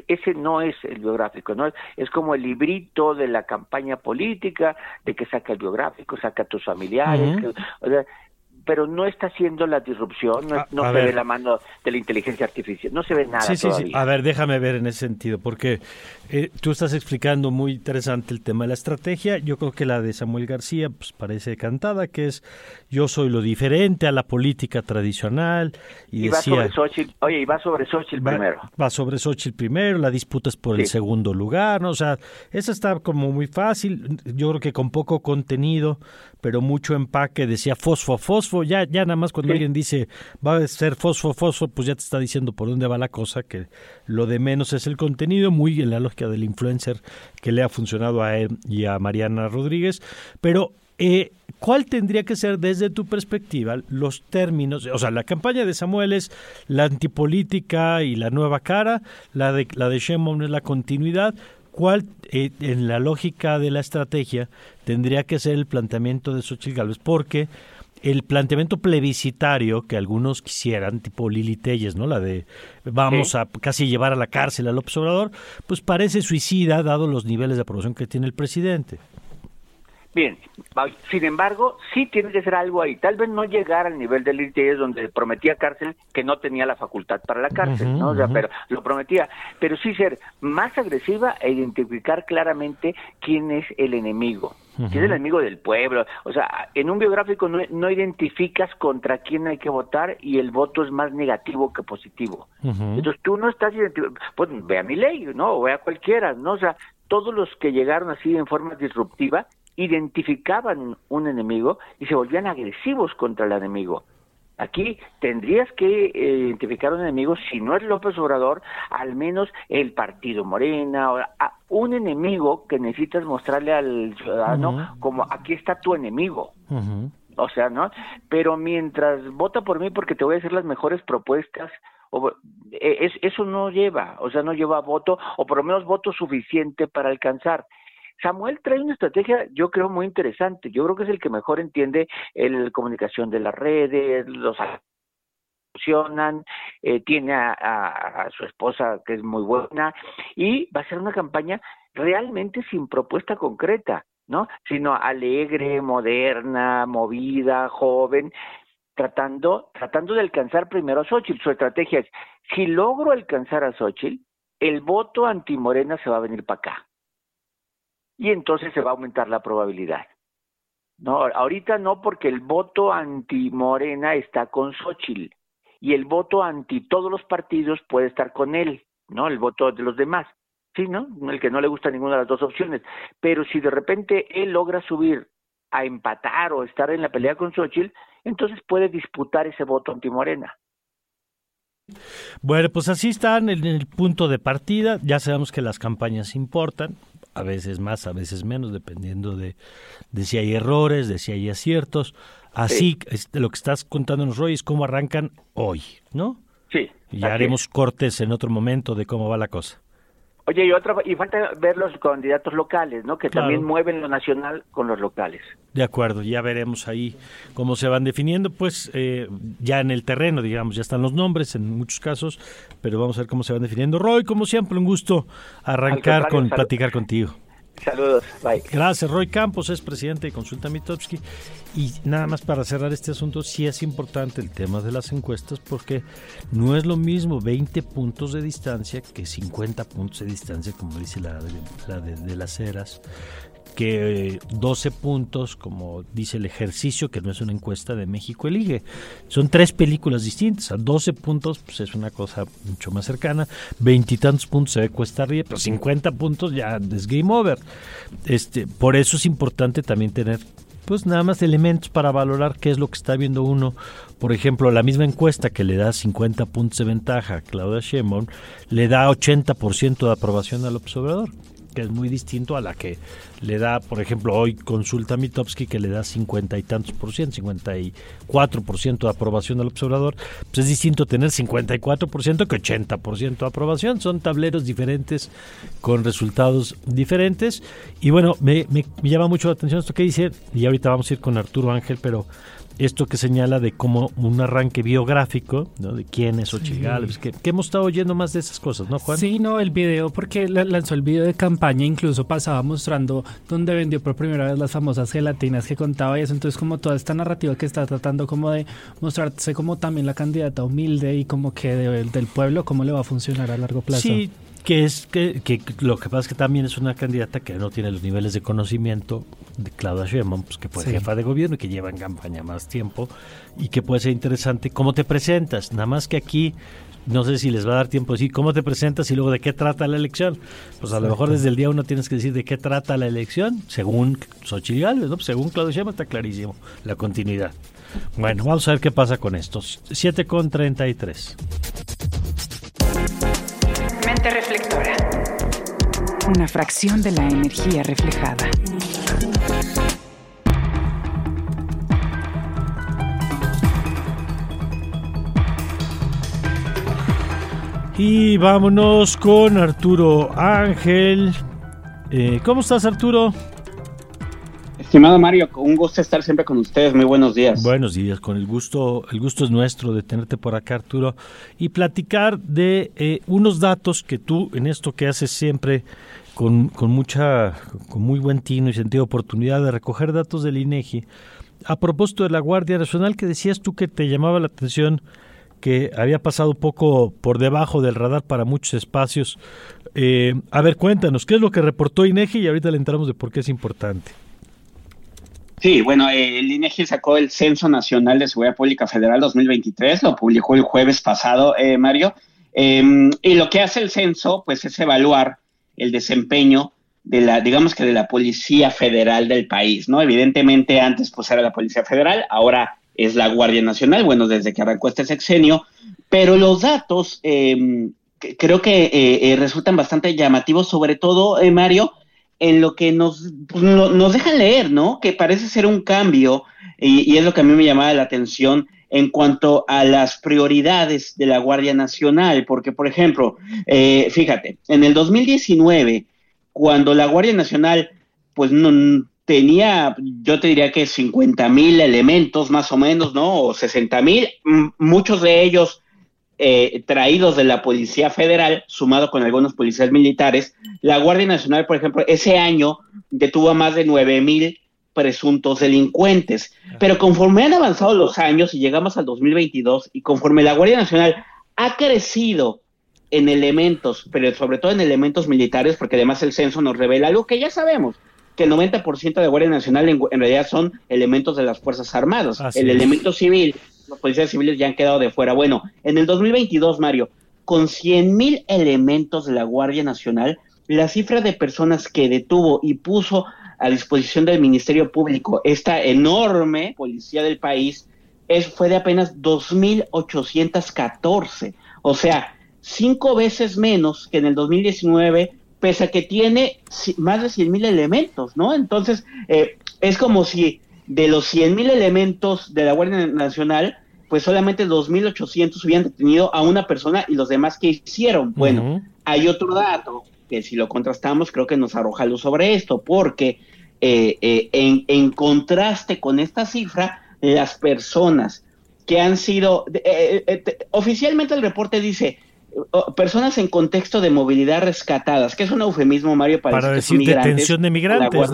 ese no es el biográfico, ¿no? Es como el librito de la campaña política, de que saca el biográfico, saca a tus familiares, o sea, pero no está haciendo la disrupción, no, se ve la mano de la inteligencia artificial, no se ve nada. Sí, sí, sí. A ver, déjame ver en ese sentido, porque eh, tú estás explicando muy interesante el tema de la estrategia. Yo creo que la de Samuel García pues, parece cantada, que es yo soy lo diferente a la política tradicional. Y, va sobre Xochitl, oye, y va sobre Xochitl primero. Va sobre Xochitl primero, la disputa es por el segundo lugar, ¿no? O sea, esa está como muy fácil, yo creo que con poco contenido, pero mucho empaque, decía fosfo, fosfo, ya, ya nada más cuando alguien dice va a ser fosfo, fosfo, pues ya te está diciendo por dónde va la cosa, que lo de menos es el contenido, muy en la lógica del influencer que le ha funcionado a él y a Mariana Rodríguez, pero eh, ¿Cuál tendría que ser desde tu perspectiva los términos? O sea, la campaña de Samuel es la antipolítica y la nueva cara, la de, la de Sheinbaum es la continuidad, ¿Cuál, eh, en la lógica de la estrategia, tendría que ser el planteamiento de Xochitl Gálvez? Porque el planteamiento plebiscitario que algunos quisieran, tipo Lili Telles, ¿no? La de vamos a casi llevar a la cárcel al observador, pues parece suicida dado los niveles de aprobación que tiene el presidente. Bien, sin embargo, sí tiene que ser algo ahí. Tal vez no llegar al nivel del ITS donde prometía cárcel, que no tenía la facultad para la cárcel, ¿no? O sea, pero lo prometía. Pero sí ser más agresiva e identificar claramente quién es el enemigo. Quién es el enemigo del pueblo. O sea, en un biográfico no, no, identificas contra quién hay que votar y el voto es más negativo que positivo. Entonces tú no estás identificando, pues ve a mi ley, ¿no? O ve a cualquiera, ¿no? O sea, todos los que llegaron así en forma disruptiva identificaban un enemigo y se volvían agresivos contra el enemigo. Aquí tendrías que eh, identificar un enemigo, si no es López Obrador, al menos el partido Morena, o, un enemigo que necesitas mostrarle al ciudadano como aquí está tu enemigo. O sea, ¿no? Pero mientras vota por mí porque te voy a hacer las mejores propuestas, o, e, eso no lleva, o sea, no lleva voto, o por lo menos voto suficiente para alcanzar. Samuel trae una estrategia, yo creo, muy interesante. Yo creo que es el que mejor entiende la comunicación de las redes, los funcionan, eh, tiene a, su esposa que es muy buena y va a ser una campaña realmente sin propuesta concreta, ¿no? Sino alegre, moderna, movida, joven, tratando, tratando de alcanzar primero a Xochitl. Su estrategia es, si logro alcanzar a Xochitl, el voto antimorena se va a venir para acá y entonces se va a aumentar la probabilidad. No, ahorita no porque el voto anti Morena está con Xochitl y el voto anti todos los partidos puede estar con él, ¿no? El voto de los demás. Sí, ¿no? El que no le gusta ninguna de las dos opciones. Pero si de repente él logra subir a empatar o estar en la pelea con Xochitl, entonces puede disputar ese voto anti Morena. Bueno, pues así están en el punto de partida. Ya sabemos que las campañas importan a veces más, a veces menos, dependiendo de, de si hay errores, de si hay aciertos. Así, este, lo que estás contándonos, Roy, es cómo arrancan hoy, ¿no? Sí. ya haremos cortes en otro momento de cómo va la cosa. Oye, y otra y falta ver los candidatos locales, ¿no? Que también mueven lo nacional con los locales. De acuerdo, ya veremos ahí cómo se van definiendo, pues eh, ya en el terreno, digamos, ya están los nombres en muchos casos, pero vamos a ver cómo se van definiendo. Roy, como siempre, un gusto arrancar con platicar contigo. Saludos, bye. Gracias, Roy Campos es presidente de Consulta Mitowski. Y nada más para cerrar este asunto, sí es importante el tema de las encuestas porque no es lo mismo 20 puntos de distancia que 50 puntos de distancia, como dice la, la de, las eras que 12 puntos, como dice el ejercicio, que no es una encuesta de México Elige. Son tres películas distintas. A 12 puntos pues es una cosa mucho más cercana. Veintitantos puntos se ve cuesta arriba, pero 50 puntos ya es game over. Este, por eso es importante también tener pues nada más elementos para valorar qué es lo que está viendo uno. Por ejemplo, la misma encuesta que le da 50 puntos de ventaja a Claudia Sheinbaum le da 80% de aprobación al observador. Que es muy distinto a la que le da, por ejemplo, hoy consulta Mitowski que le da cincuenta y tantos por ciento, 54 por ciento de aprobación al observador. Pues es distinto tener 54 por ciento que 80 por ciento de aprobación. Son tableros diferentes con resultados diferentes. Y bueno, me, me llama mucho la atención esto que dice, y ahorita vamos a ir con Arturo Ángel, pero esto que señala de cómo un arranque biográfico, ¿no? De quién es Ochil que, hemos estado oyendo más de esas cosas, ¿no, Juan? Sí, no, el video, porque lanzó el video de campaña, incluso pasaba mostrando dónde vendió por primera vez las famosas gelatinas que contaba y eso, entonces como toda esta narrativa que está tratando como de mostrarse como también la candidata humilde y como que del pueblo, cómo le va a funcionar a largo plazo. Sí, que es que, que, lo que pasa es que también es una candidata que no tiene los niveles de conocimiento de Claudia Sheinbaum, pues que fue jefa de gobierno y que lleva en campaña más tiempo y que puede ser interesante cómo te presentas, nada más que aquí no sé si les va a dar tiempo de decir cómo te presentas y luego de qué trata la elección. Pues a lo mejor desde el día uno tienes que decir de qué trata la elección, según Xochitl Gálvez, ¿no? Según Claudia Sheinbaum está clarísimo la continuidad. Bueno, vamos a ver qué pasa con estos. 7 con 33 reflectora. Una fracción de la energía reflejada. Y vámonos con Arturo Ángel. Eh, ¿Cómo estás, Arturo? Estimado Mario, un gusto estar siempre con ustedes. Muy buenos días. Buenos días, con el gusto, el gusto es nuestro de tenerte por acá, Arturo, y platicar de eh, unos datos que tú en esto que haces siempre con, con mucha, con muy buen tino y sentido de oportunidad de recoger datos del INEGI. A propósito de la Guardia Nacional, que decías tú que te llamaba la atención que había pasado poco por debajo del radar para muchos espacios. Eh, a ver, cuéntanos, ¿qué es lo que reportó INEGI? Y ahorita le entramos de por qué es importante. Sí, bueno, el INEGI sacó el Censo Nacional de Seguridad Pública Federal 2023, lo publicó el jueves pasado, eh, Mario, em, y lo que hace el censo, pues, es evaluar el desempeño de la, digamos que de la Policía Federal del país, ¿no? Evidentemente antes, pues, era la Policía Federal, ahora es la Guardia Nacional, bueno, desde que arrancó este sexenio, pero los datos em, creo que eh, eh, resultan bastante llamativos, sobre todo, Mario, en lo que nos, pues, nos dejan leer, ¿no? Que parece ser un cambio, y, es lo que a mí me llamaba la atención en cuanto a las prioridades de la Guardia Nacional, porque, por ejemplo, eh, fíjate, en el 2019, cuando la Guardia Nacional, pues no tenía, yo te diría que 50 mil elementos más o menos, ¿no? O 60 mil, muchos de ellos eh, traídos de la Policía Federal, sumado con algunos policías militares, la Guardia Nacional, por ejemplo, ese año detuvo a más de nueve mil presuntos delincuentes. Pero conforme han avanzado los años y llegamos al 2022 y conforme la Guardia Nacional ha crecido en elementos, pero sobre todo en elementos militares, porque además el censo nos revela algo que ya sabemos, que el 90% de Guardia Nacional en, realidad son elementos de las Fuerzas Armadas. el elemento civil los policías civiles ya han quedado de fuera. Bueno, en el 2022, Mario, con 100 mil elementos de la Guardia Nacional, la cifra de personas que detuvo y puso a disposición del Ministerio Público esta enorme policía del país es, fue de apenas 2.814. O sea, cinco veces menos que en el 2019, pese a que tiene más de 100 mil elementos, ¿no? Entonces, eh, es como si de los 100.000 elementos de la Guardia Nacional, pues solamente 2.800 hubieran detenido a una persona y los demás que hicieron. Bueno, hay otro dato que si lo contrastamos creo que nos arroja luz sobre esto, porque eh, eh, en, contraste con esta cifra, las personas que han sido, eh, oficialmente el reporte dice, personas en contexto de movilidad rescatadas, que es un eufemismo, Mario, para, decir, detención de migrantes.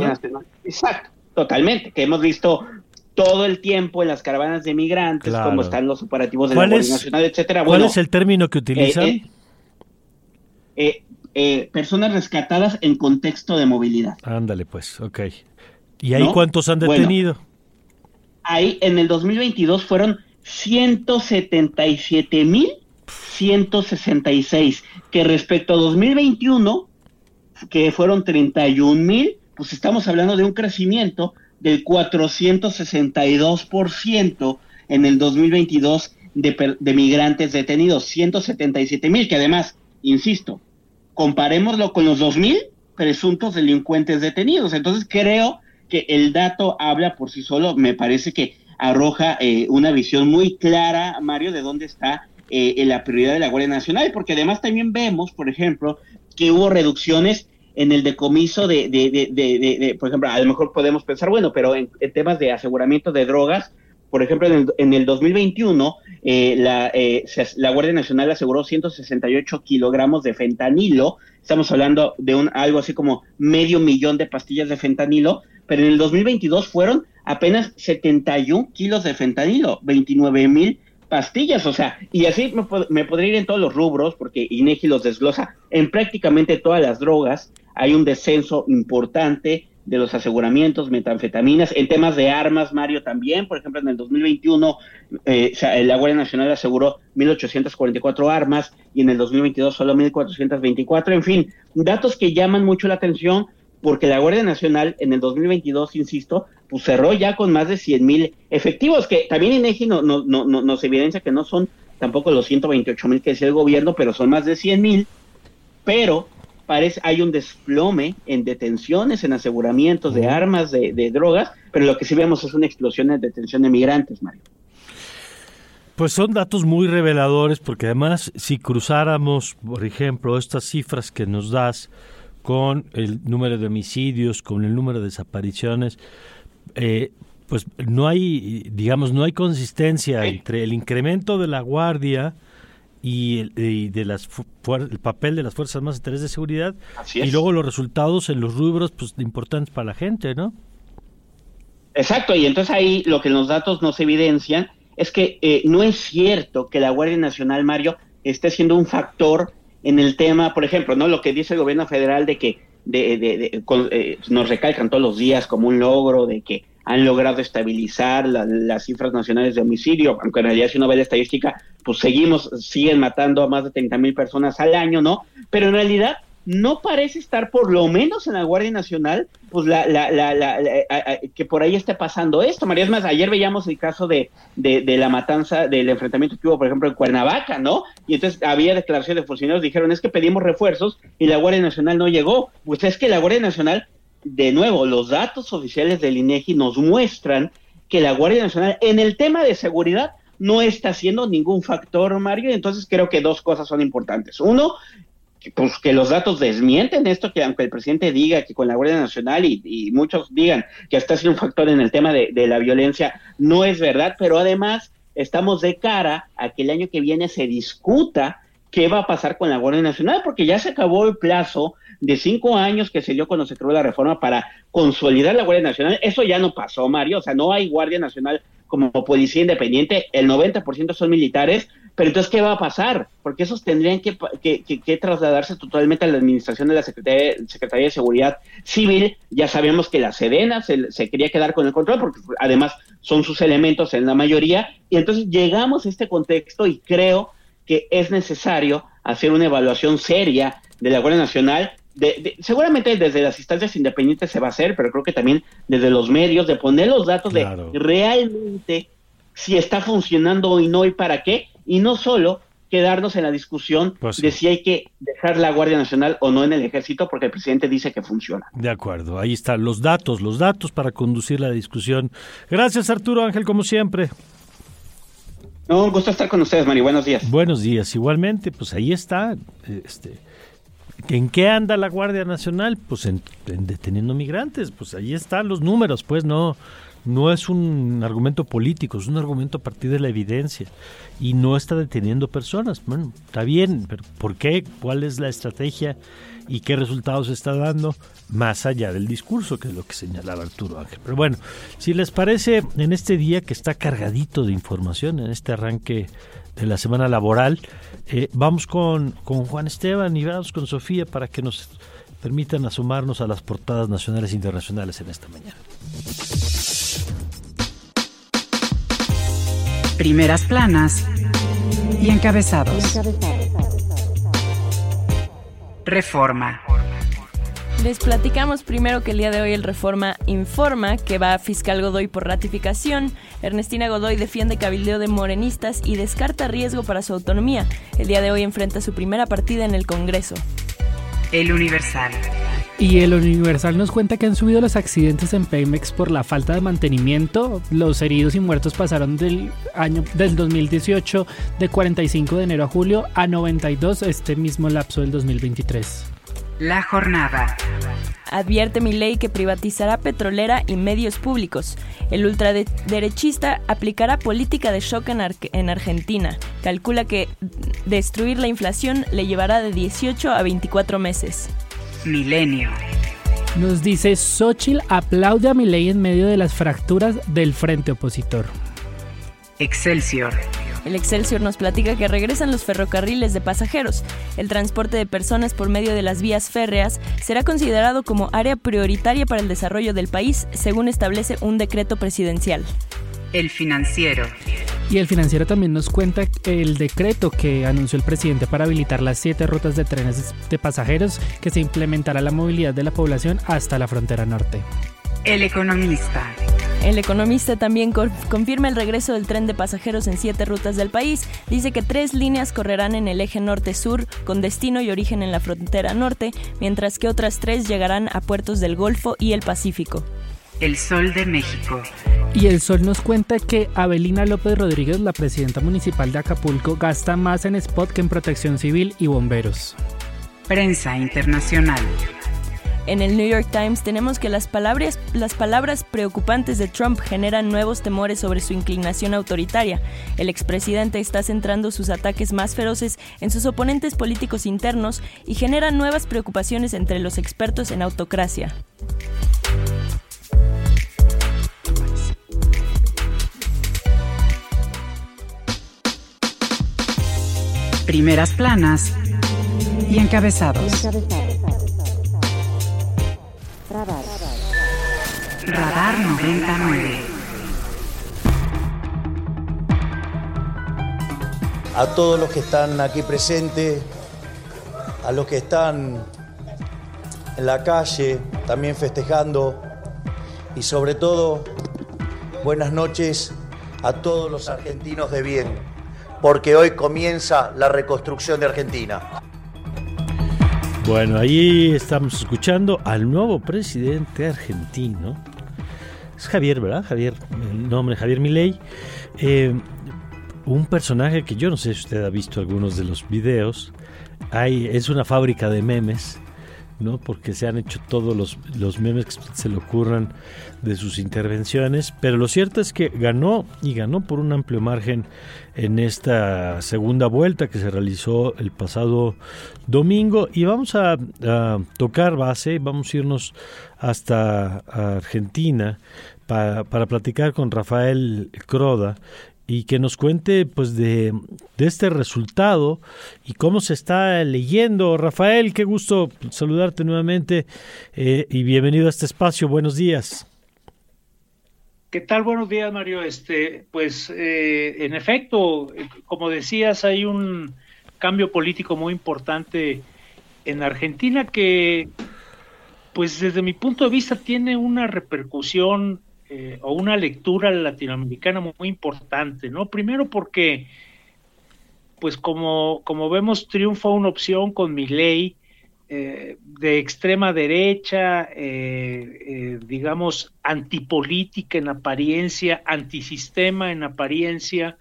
Exacto. Totalmente, que hemos visto todo el tiempo en las caravanas de migrantes, cómo están los operativos de la Guardia Nacional, etcétera. ¿Cuál es el término que utilizan? Eh, eh, personas rescatadas en contexto de movilidad. Ándale, pues, ok. ¿Y ahí cuántos han detenido? ahí en el 2022 fueron 177.166, que respecto a 2021, que fueron 31.000 pues estamos hablando de un crecimiento del 462% en el 2022 de, de migrantes detenidos, 177 mil, que además, insisto, comparémoslo con los 2000, presuntos delincuentes detenidos. Entonces creo que el dato habla por sí solo, me parece que arroja eh, una visión muy clara, Mario, de dónde está eh, la prioridad de la Guardia Nacional, porque además también vemos, por ejemplo, que hubo reducciones en el decomiso de, de, de, de, por ejemplo, a lo mejor podemos pensar, bueno, pero en, temas de aseguramiento de drogas, por ejemplo, en el, en el 2021, eh, la, eh, la Guardia Nacional aseguró 168 kilogramos de fentanilo, estamos hablando de un algo así como medio millón de pastillas de fentanilo, pero en el 2022 fueron apenas 71 kilos de fentanilo, 29 mil pastillas, o sea, y así me, podría ir en todos los rubros, porque INEGI los desglosa en prácticamente todas las drogas, hay un descenso importante de los aseguramientos, metanfetaminas, en temas de armas, Mario, también, por ejemplo, en el 2021 eh, la Guardia Nacional aseguró 1.844 armas y en el 2022 solo 1.424, en fin, datos que llaman mucho la atención porque la Guardia Nacional en el 2022, insisto, pues cerró ya con más de 100 mil efectivos, que también INEGI no, no, no, nos evidencia que no son tampoco los 128 mil que decía el gobierno, pero son más de 100 mil, pero parece hay un desplome en detenciones, en aseguramientos de armas, de, de drogas, pero lo que sí vemos es una explosión en detención de migrantes, Mario. Pues son datos muy reveladores porque además si cruzáramos, por ejemplo, estas cifras que nos das con el número de homicidios, con el número de desapariciones, eh, pues no hay, digamos, no hay consistencia entre el incremento de la guardia y, el, de las el papel de las fuerzas de interés de seguridad y luego los resultados en los rubros pues importantes para la gente, ¿no? Exacto, y entonces ahí lo que los datos nos evidencian es que eh, no es cierto que la Guardia Nacional, Mario, esté siendo un factor en el tema, por ejemplo, no lo que dice el gobierno federal de que de, de, eh, nos recalcan todos los días como un logro de que han logrado estabilizar las cifras nacionales de homicidio, aunque en realidad si uno ve la estadística, pues seguimos, siguen matando a más de 30 mil personas al año, ¿no? Pero en realidad no parece estar por lo menos en la Guardia Nacional, pues la, la, la, la que por ahí esté pasando esto. María, es más, ayer veíamos el caso de, de, de, la matanza, del enfrentamiento que hubo, por ejemplo, en Cuernavaca, ¿no? Y entonces había declaraciones de funcionarios, dijeron, es que pedimos refuerzos y la Guardia Nacional no llegó. Pues es que la Guardia Nacional, de nuevo, los datos oficiales del INEGI nos muestran que la Guardia Nacional en el tema de seguridad no está siendo ningún factor, Mario, entonces creo que dos cosas son importantes. Uno, pues que los datos desmienten esto, que aunque el presidente diga que con la Guardia Nacional y, muchos digan que está siendo un factor en el tema de, de, la violencia, no es verdad, pero además estamos de cara a que el año que viene se discuta qué va a pasar con la Guardia Nacional, porque ya se acabó el plazo de cinco años que se dio cuando se creó la reforma para consolidar la Guardia Nacional. Eso ya no pasó, Mario, o sea, no hay Guardia Nacional como policía independiente, el 90% son militares, pero entonces, ¿qué va a pasar? Porque esos tendrían que, que, trasladarse totalmente a la administración de la Secretaría, Secretaría, de Seguridad Civil. Ya sabemos que la Sedena se, se, quería quedar con el control, porque además son sus elementos en la mayoría. Y entonces llegamos a este contexto y creo que es necesario hacer una evaluación seria de la Guardia Nacional de, seguramente desde las instancias independientes se va a hacer, pero creo que también desde los medios, de poner los datos de realmente si está funcionando y no y para qué, y no solo quedarnos en la discusión pues de si hay que dejar la Guardia Nacional o no en el ejército, porque el presidente dice que funciona. De acuerdo, ahí están los datos, los datos para conducir la discusión. Gracias Arturo Ángel, como siempre. No, un gusto estar con ustedes, Mari. Buenos días. Buenos días, igualmente, pues ahí está. Este, ¿En qué anda la Guardia Nacional? Pues en, deteniendo migrantes, pues ahí están los números, pues no, no es un argumento político, es un argumento a partir de la evidencia y no está deteniendo personas. Bueno, está bien, pero ¿por qué? ¿Cuál es la estrategia y qué resultados está dando? Más allá del discurso, que es lo que señalaba Arturo Ángel. Pero bueno, si les parece, en este día que está cargadito de información, en este arranque de la semana laboral. Eh, vamos con, con Juan Esteban y vamos con Sofía para que nos permitan asomarnos a las portadas nacionales e internacionales en esta mañana. Primeras planas y encabezados. Reforma. Les platicamos primero que el día de hoy el Reforma informa que va a fiscal Godoy por ratificación. Ernestina Godoy defiende cabildeo de morenistas y descarta riesgo para su autonomía. El día de hoy enfrenta su primera partida en el Congreso. El Universal. Y el Universal nos cuenta que han subido los accidentes en Pemex por la falta de mantenimiento. Los heridos y muertos pasaron del año del 2018 de 45 de enero a julio a 92 este mismo lapso del 2023. La jornada. Advierte mi ley que privatizará petrolera y medios públicos. El ultraderechista aplicará política de shock en, en, Argentina. Calcula que destruir la inflación le llevará de 18 a 24 meses. Milenio. Nos dice Xochitl aplaude a ley en medio de las fracturas del frente opositor. Excelsior. El Excelsior nos platica que regresan los ferrocarriles de pasajeros. El transporte de personas por medio de las vías férreas será considerado como área prioritaria para el desarrollo del país, según establece un decreto presidencial. El financiero. Y el financiero también nos cuenta el decreto que anunció el presidente para habilitar las siete rutas de trenes de pasajeros que se implementará la movilidad de la población hasta la frontera norte. El economista. El economista también confirma el regreso del tren de pasajeros en siete rutas del país. Dice que tres líneas correrán en el eje norte-sur con destino y origen en la frontera norte, mientras que otras tres llegarán a puertos del Golfo y el Pacífico. El Sol de México. Y el Sol nos cuenta que Abelina López Rodríguez, la presidenta municipal de Acapulco, gasta más en spot que en protección civil y bomberos. Prensa internacional. En el New York Times tenemos que las palabras, las palabras preocupantes de Trump generan nuevos temores sobre su inclinación autoritaria. El expresidente está centrando sus ataques más feroces en sus oponentes políticos internos y genera nuevas preocupaciones entre los expertos en autocracia. Primeras planas y encabezados. Radar. Radar 99. A todos los que están aquí presentes, a los que están en la calle también festejando y sobre todo buenas noches a todos los argentinos de bien, porque hoy comienza la reconstrucción de Argentina. Bueno, ahí estamos escuchando al nuevo presidente argentino. Es Javier, ¿verdad? Javier, el nombre Javier Milei. Eh, un personaje que yo no sé si usted ha visto algunos de los videos. Hay, es una fábrica de memes ¿no? Porque se han hecho todos los, los memes que se le ocurran de sus intervenciones, pero lo cierto es que ganó y ganó por un amplio margen en esta segunda vuelta que se realizó el pasado domingo y vamos a, tocar base, vamos a irnos hasta Argentina para, para platicar con Rafael Croda y que nos cuente pues de, este resultado y cómo se está leyendo. Rafael, qué gusto saludarte nuevamente eh, y bienvenido a este espacio. Buenos días. ¿Qué tal? Buenos días, Mario. Este, pues, eh, en efecto, eh, como decías, hay un cambio político muy importante en Argentina que, pues, desde mi punto de vista, tiene una repercusión eh, o una lectura latinoamericana muy, importante, ¿no? Primero porque, pues como, como vemos, triunfa una opción con mi ley eh, de extrema derecha, eh, digamos, antipolítica en apariencia, antisistema en apariencia,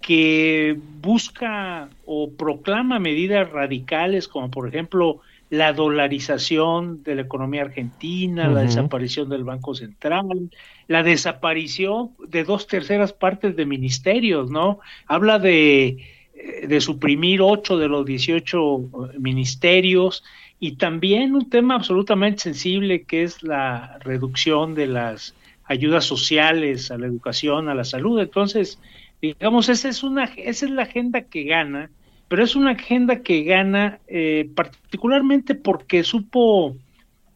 que busca o proclama medidas radicales como por ejemplo la dolarización de la economía argentina, la desaparición del Banco Central, la desaparición de dos terceras partes de ministerios, ¿no? Habla de, eh, de suprimir ocho de los 18 eh, ministerios y también un tema absolutamente sensible que es la reducción de las ayudas sociales a la educación, a la salud. Entonces, digamos, esa es, una, esa es la agenda que gana pero es una agenda que gana eh, particularmente porque supo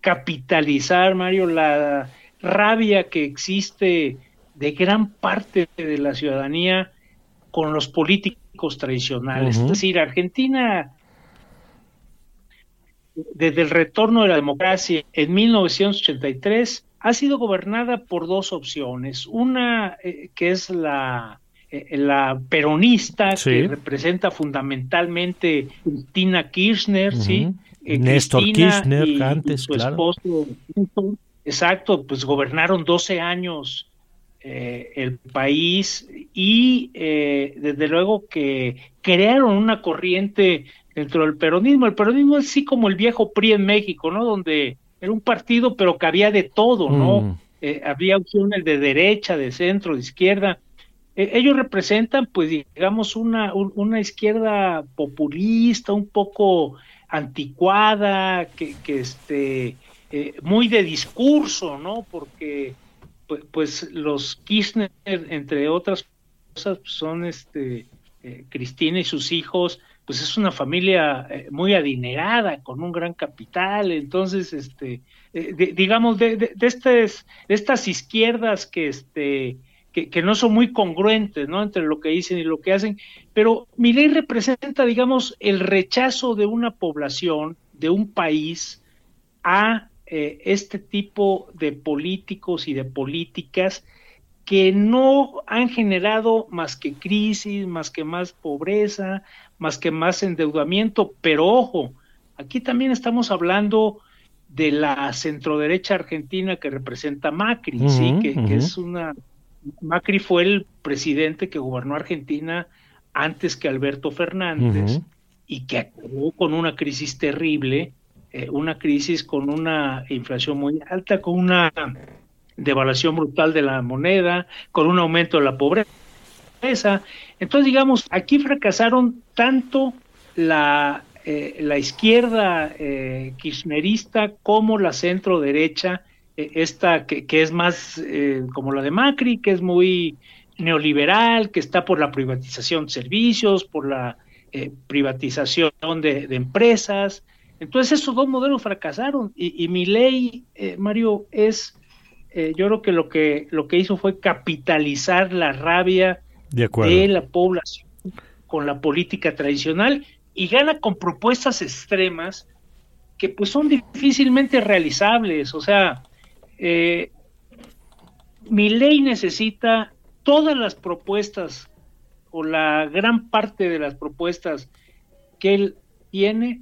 capitalizar, Mario, la rabia que existe de gran parte de la ciudadanía con los políticos tradicionales. Es decir, Argentina, desde el retorno de la democracia en 1983, ha sido gobernada por dos opciones. Una eh, que es la la peronista que representa fundamentalmente Cristina Kirchner, ¿sí? Eh, Néstor Kirchner, antes, su esposo, exacto, pues gobernaron 12 años eh, el país y desde luego que crearon una corriente dentro del peronismo. El peronismo es así como el viejo PRI en México, ¿no? Donde era un partido, pero que había de todo, ¿no? Mm. había opciones de derecha, de centro, de izquierda eh, ellos representan, pues digamos, una, una izquierda populista, un poco anticuada, que, este, eh, muy de discurso, ¿no? Porque pues, pues, los Kirchner, entre otras cosas, son este, eh, Cristina y sus hijos, pues es una familia muy adinerada, con un gran capital, entonces, este, digamos, de, de, de, estas, de estas izquierdas que, este, que, no son muy congruentes, ¿no? Entre lo que dicen y lo que hacen, pero mi ley representa, digamos, el rechazo de una población, de un país, a eh, este tipo de políticos y de políticas que no han generado más que crisis, más que más pobreza, más que más endeudamiento, pero ojo, aquí también estamos hablando de la centroderecha argentina que representa Macri, sí, que es una Macri fue el presidente que gobernó Argentina antes que Alberto Fernández y que acabó con una crisis terrible, eh, una crisis con una inflación muy alta, con una devaluación brutal de la moneda, con un aumento de la pobreza. Entonces, digamos, aquí fracasaron tanto la, eh, la izquierda eh, kirchnerista como la centro derecha esta que, es más eh, como la de Macri, que es muy neoliberal, que está por la privatización de servicios, por la eh, privatización de, empresas. Entonces esos dos modelos fracasaron. Y, mi ley, Mario, es, yo creo que lo que lo que hizo fue capitalizar la rabia de la población con la política tradicional y gana con propuestas extremas que pues son difícilmente realizables, o sea, eh, mi ley necesita todas las propuestas o la gran parte de las propuestas que él tiene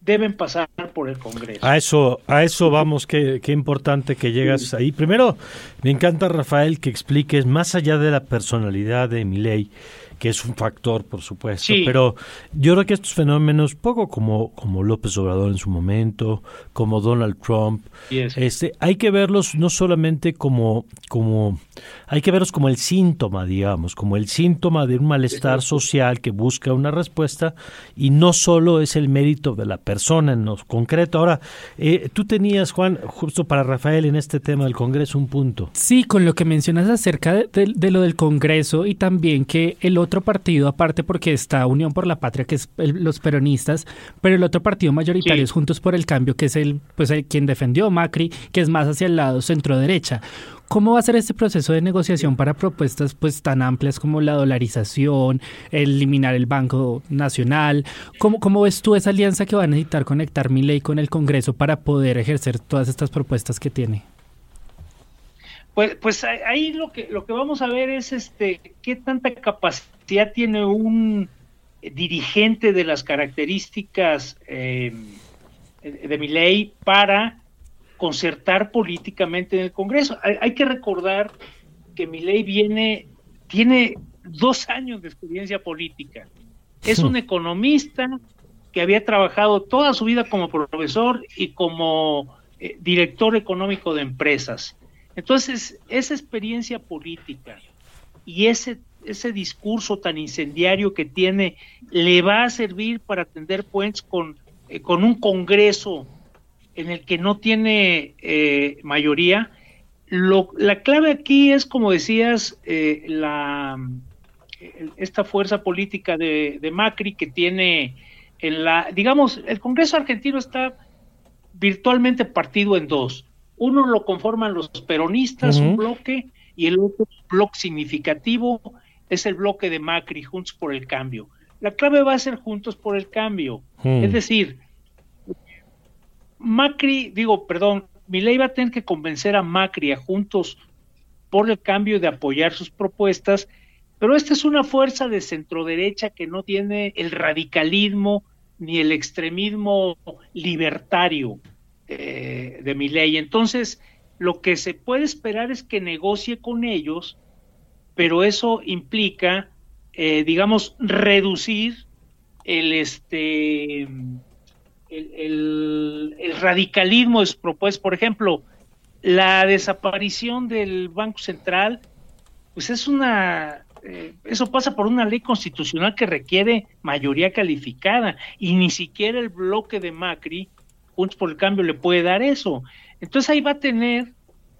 deben pasar por el Congreso. A eso, a eso vamos, qué, qué importante que llegas ahí. Primero, me encanta Rafael que expliques más allá de la personalidad de mi ley que es un factor, por supuesto. Pero yo creo que estos fenómenos, poco como, como López Obrador en su momento, como Donald Trump, este, hay que verlos no solamente como, como, hay que verlos como el síntoma, digamos, como el síntoma de un malestar social que busca una respuesta y no solo es el mérito de la persona en lo concreto. Ahora, eh, tú tenías, Juan, justo para Rafael en este tema del Congreso, un punto. Sí, con lo que mencionas acerca de lo del Congreso y también que el otro otro partido aparte porque está Unión por la Patria, que es los peronistas, pero el otro partido mayoritario es Juntos por el Cambio, que es el, pues el, quien defendió Macri, que es más hacia el lado centro derecha. ¿Cómo va a ser este proceso de negociación para propuestas pues tan amplias como la dolarización, eliminar el Banco Nacional? ¿Cómo, cómo ves tú esa alianza que va a necesitar conectar mi ley con el Congreso para poder ejercer todas estas propuestas que tiene? Pues, pues ahí lo que lo que vamos a ver es este qué tanta capacidad tiene un dirigente de las características em, de mi ley para concertar políticamente en el Congreso. Hay, que recordar que mi ley viene, tiene dos años de experiencia política. Es un economista que había trabajado toda su vida como profesor y como eh, director económico de empresas. Entonces, esa experiencia política y ese, ese discurso tan incendiario que tiene le va a servir para tender puentes con, eh, con un Congreso en el que no tiene eh, mayoría. Lo, la clave aquí es, como decías, eh, la, esta fuerza política de, de Macri que tiene en la, digamos, el Congreso argentino está virtualmente partido en dos uno lo conforman los peronistas, un bloque, y el otro bloque significativo es el bloque de Macri, Juntos por el Cambio. La clave va a ser Juntos por el Cambio. Hmm. Es decir, Macri, digo, perdón, mi ley va a tener que convencer a Macri, a Juntos por el Cambio, de apoyar sus propuestas, Pero esta es una fuerza de centroderecha que no tiene el radicalismo ni el extremismo libertario eh, de mi ley. Entonces, lo que se puede esperar es que negocie con ellos, pero eso implica, eh, digamos, reducir el este el, radicalismo es propuesto, por ejemplo, la desaparición del Banco Central, pues es una, eh, eso pasa por una ley constitucional que requiere mayoría calificada y ni siquiera el bloque de Macri, Juntos por el Cambio, le puede dar eso. Entonces ahí va a tener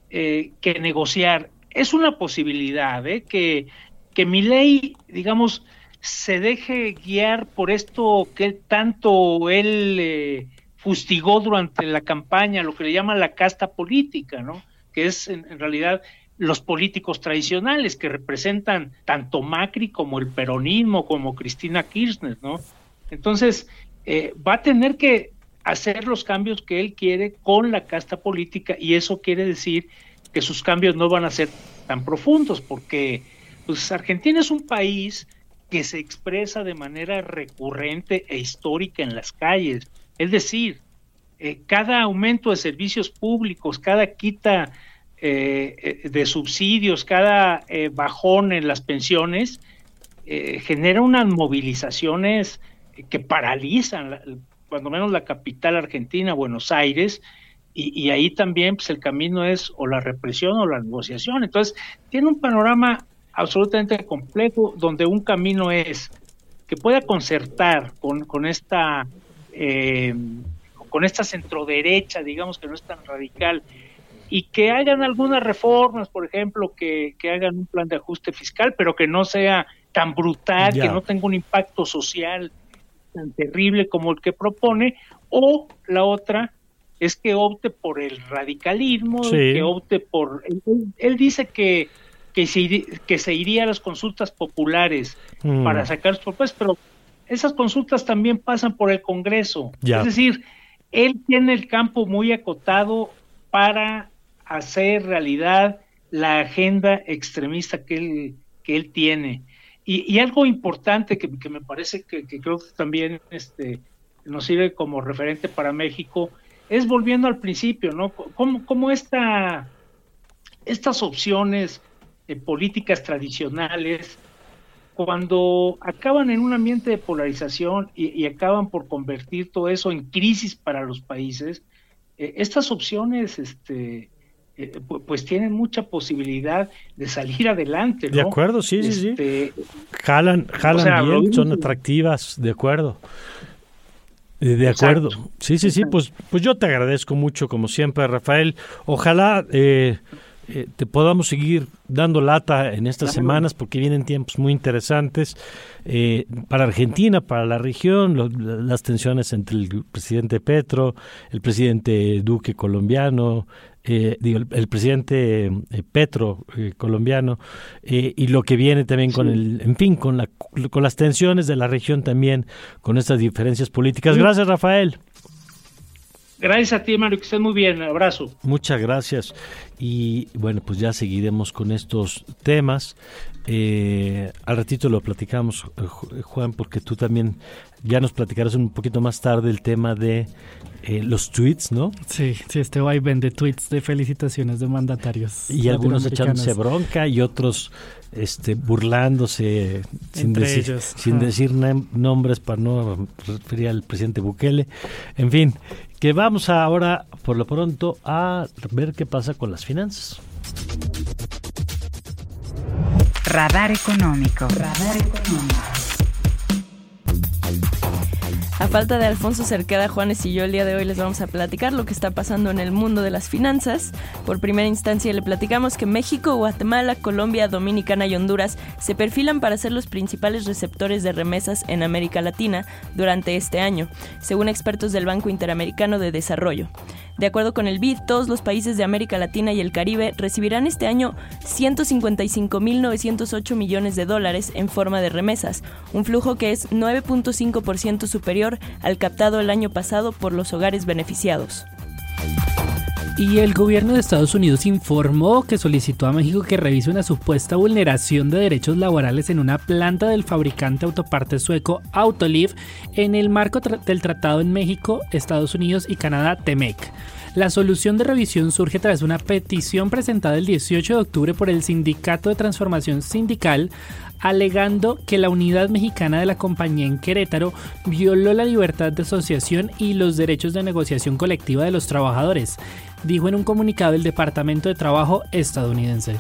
eh, que negociar. Es una posibilidad ¿eh? que, que mi ley, digamos, se deje guiar por esto que tanto él eh, fustigó durante la campaña, lo que le llaman la casta política, ¿no? Que es en, realidad los políticos tradicionales que representan tanto Macri como el peronismo, como Cristina Kirchner, ¿no? Entonces, eh, va a tener que hacer los cambios que él quiere con la casta política y eso quiere decir que sus cambios no van a ser tan profundos porque pues Argentina es un país que se expresa de manera recurrente e histórica en las calles. Es decir, eh, cada aumento de servicios públicos, cada quita eh, eh, de subsidios, cada bajón en las pensiones, genera unas movilizaciones que paralizan, cuando menos la capital argentina, Buenos Aires, y, y, ahí también pues, el camino es o la represión o la negociación. Entonces, tiene un panorama absolutamente complejo, donde un camino es que pueda concertar con, con esta eh, con esta centroderecha, digamos que no es tan radical, y que hagan algunas reformas, por ejemplo, que, que hagan un plan de ajuste fiscal, pero que no sea tan brutal, que no tenga un impacto social tan terrible como el que propone, o la otra es que opte por el radicalismo, que opte por... él dice que que se, que se iría a las consultas populares mm. para sacar sus propuestas, pero esas consultas también pasan por el Congreso. Es decir, él tiene el campo muy acotado para hacer realidad la agenda extremista que él, que él tiene. Y, algo importante que, me parece que, creo que también este, nos sirve como referente para México es volviendo al principio, ¿no? ¿Cómo, cómo esta, estas opciones políticas tradicionales, cuando acaban en un ambiente de polarización y, acaban por convertir todo eso en crisis para los países, eh, estas opciones este, eh, pues tienen mucha posibilidad de salir adelante. De acuerdo, sí, sí, sí. Este, jalan, jalan bien, son atractivas, de acuerdo. Eh, de acuerdo. Sí, sí, sí, pues, pues yo te agradezco mucho, como siempre, Rafael. Ojalá eh, eh, te podamos seguir dando lata en estas semanas porque vienen tiempos muy interesantes eh, para Argentina, para la región, las tensiones entre el presidente Petro, el presidente Duque colombiano, eh, digo, el, presidente Petro colombiano y lo que viene también con el, en fin, con, la, con las tensiones de la región también, con estas diferencias políticas. Gracias, Rafael. Gracias a ti, Mario, que estés muy bien. Abrazo. Muchas gracias. Y bueno, pues ya seguiremos con estos temas. Eh, al ratito lo platicamos, eh, Juan, porque tú también ya nos platicarás un poquito más tarde el tema de eh, los tweets, ¿no? Sí, sí, este vaivén de tweets de felicitaciones de mandatarios. Y algunos echándose bronca y otros este, burlándose sin, decir, sin decir nombres para no referir al presidente Bukele. En fin, que vamos ahora, por lo pronto, a ver qué pasa con las finanzas. Radar económico. Radar económico. Falta de Alfonso Cerqueda, Juanes y yo el día de hoy les vamos a platicar lo que está pasando en el mundo de las finanzas. Por primera instancia le platicamos que México, Guatemala, Colombia, Dominicana y Honduras se perfilan para ser los principales receptores de remesas en América Latina durante este año, según expertos del Banco Interamericano de Desarrollo. De acuerdo con el BID, todos los países de América Latina y el Caribe recibirán este año 155.908 millones de dólares en forma de remesas, un flujo que es 9.5% superior al captado el año pasado por los hogares beneficiados. Y el gobierno de Estados Unidos informó que solicitó a México que revise una supuesta vulneración de derechos laborales en una planta del fabricante autoparte sueco Autoliv en el marco del Tratado en México, Estados Unidos y Canadá TEMEC. La solución de revisión surge tras una petición presentada el 18 de octubre por el Sindicato de Transformación Sindical alegando que la unidad mexicana de la compañía en Querétaro violó la libertad de asociación y los derechos de negociación colectiva de los trabajadores, dijo en un comunicado el Departamento de Trabajo estadounidense.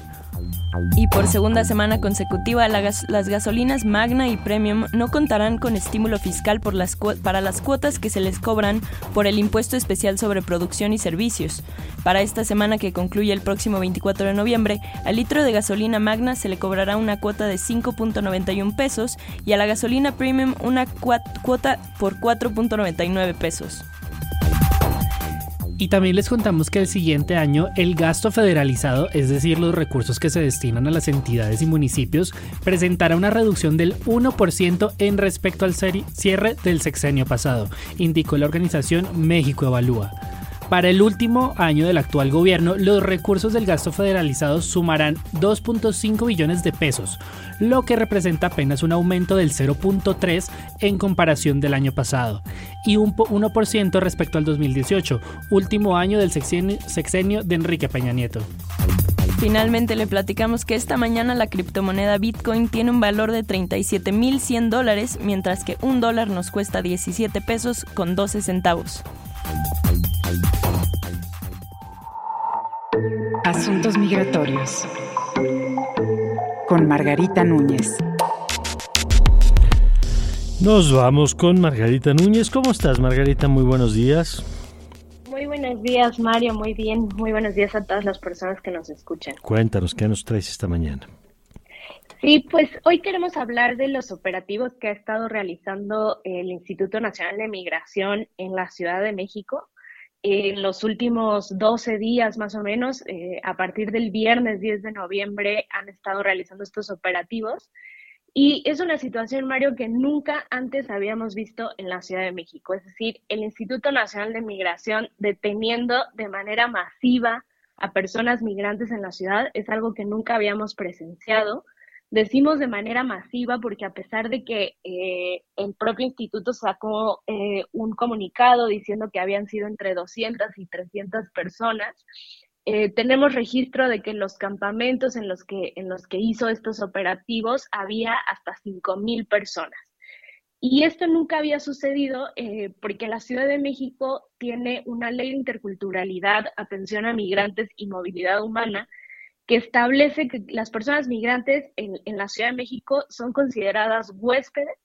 Y por segunda semana consecutiva, las gasolinas Magna y Premium no contarán con estímulo fiscal por las para las cuotas que se les cobran por el impuesto especial sobre producción y servicios. Para esta semana que concluye el próximo 24 de noviembre, al litro de gasolina Magna se le cobrará una cuota de 5.91 pesos y a la gasolina Premium una cuota por 4.99 pesos. Y también les contamos que el siguiente año el gasto federalizado, es decir, los recursos que se destinan a las entidades y municipios, presentará una reducción del 1% en respecto al cierre del sexenio pasado, indicó la organización México Evalúa. Para el último año del actual gobierno, los recursos del gasto federalizado sumarán 2.5 billones de pesos, lo que representa apenas un aumento del 0.3 en comparación del año pasado, y un 1% respecto al 2018, último año del sexenio, de Enrique Peña Nieto. Finalmente le platicamos que esta mañana la criptomoneda Bitcoin tiene un valor de 37.100 dólares, mientras que un dólar nos cuesta 17 pesos con 12 centavos. Asuntos migratorios. Con Margarita Núñez. Nos vamos con Margarita Núñez. ¿Cómo estás, Margarita? Muy buenos días. Muy buenos días, Mario. Muy bien. Muy buenos días a todas las personas que nos escuchan. Cuéntanos, ¿qué nos traes esta mañana? Sí, pues hoy queremos hablar de los operativos que ha estado realizando el Instituto Nacional de Migración en la Ciudad de México en los últimos 12 días más o menos, eh, a partir del viernes 10 de noviembre, han estado realizando estos operativos. Y es una situación, Mario, que nunca antes habíamos visto en la Ciudad de México. Es decir, el Instituto Nacional de Migración deteniendo de manera masiva a personas migrantes en la ciudad es algo que nunca habíamos presenciado. Decimos de manera masiva porque a pesar de que eh, el propio instituto sacó eh, un comunicado diciendo que habían sido entre 200 y 300 personas, eh, tenemos registro de que en los campamentos en los que, en los que hizo estos operativos había hasta 5.000 personas. Y esto nunca había sucedido porque la Ciudad de México tiene una ley de interculturalidad, atención a migrantes y movilidad humana que establece que las personas migrantes en, la Ciudad de México son consideradas huéspedes,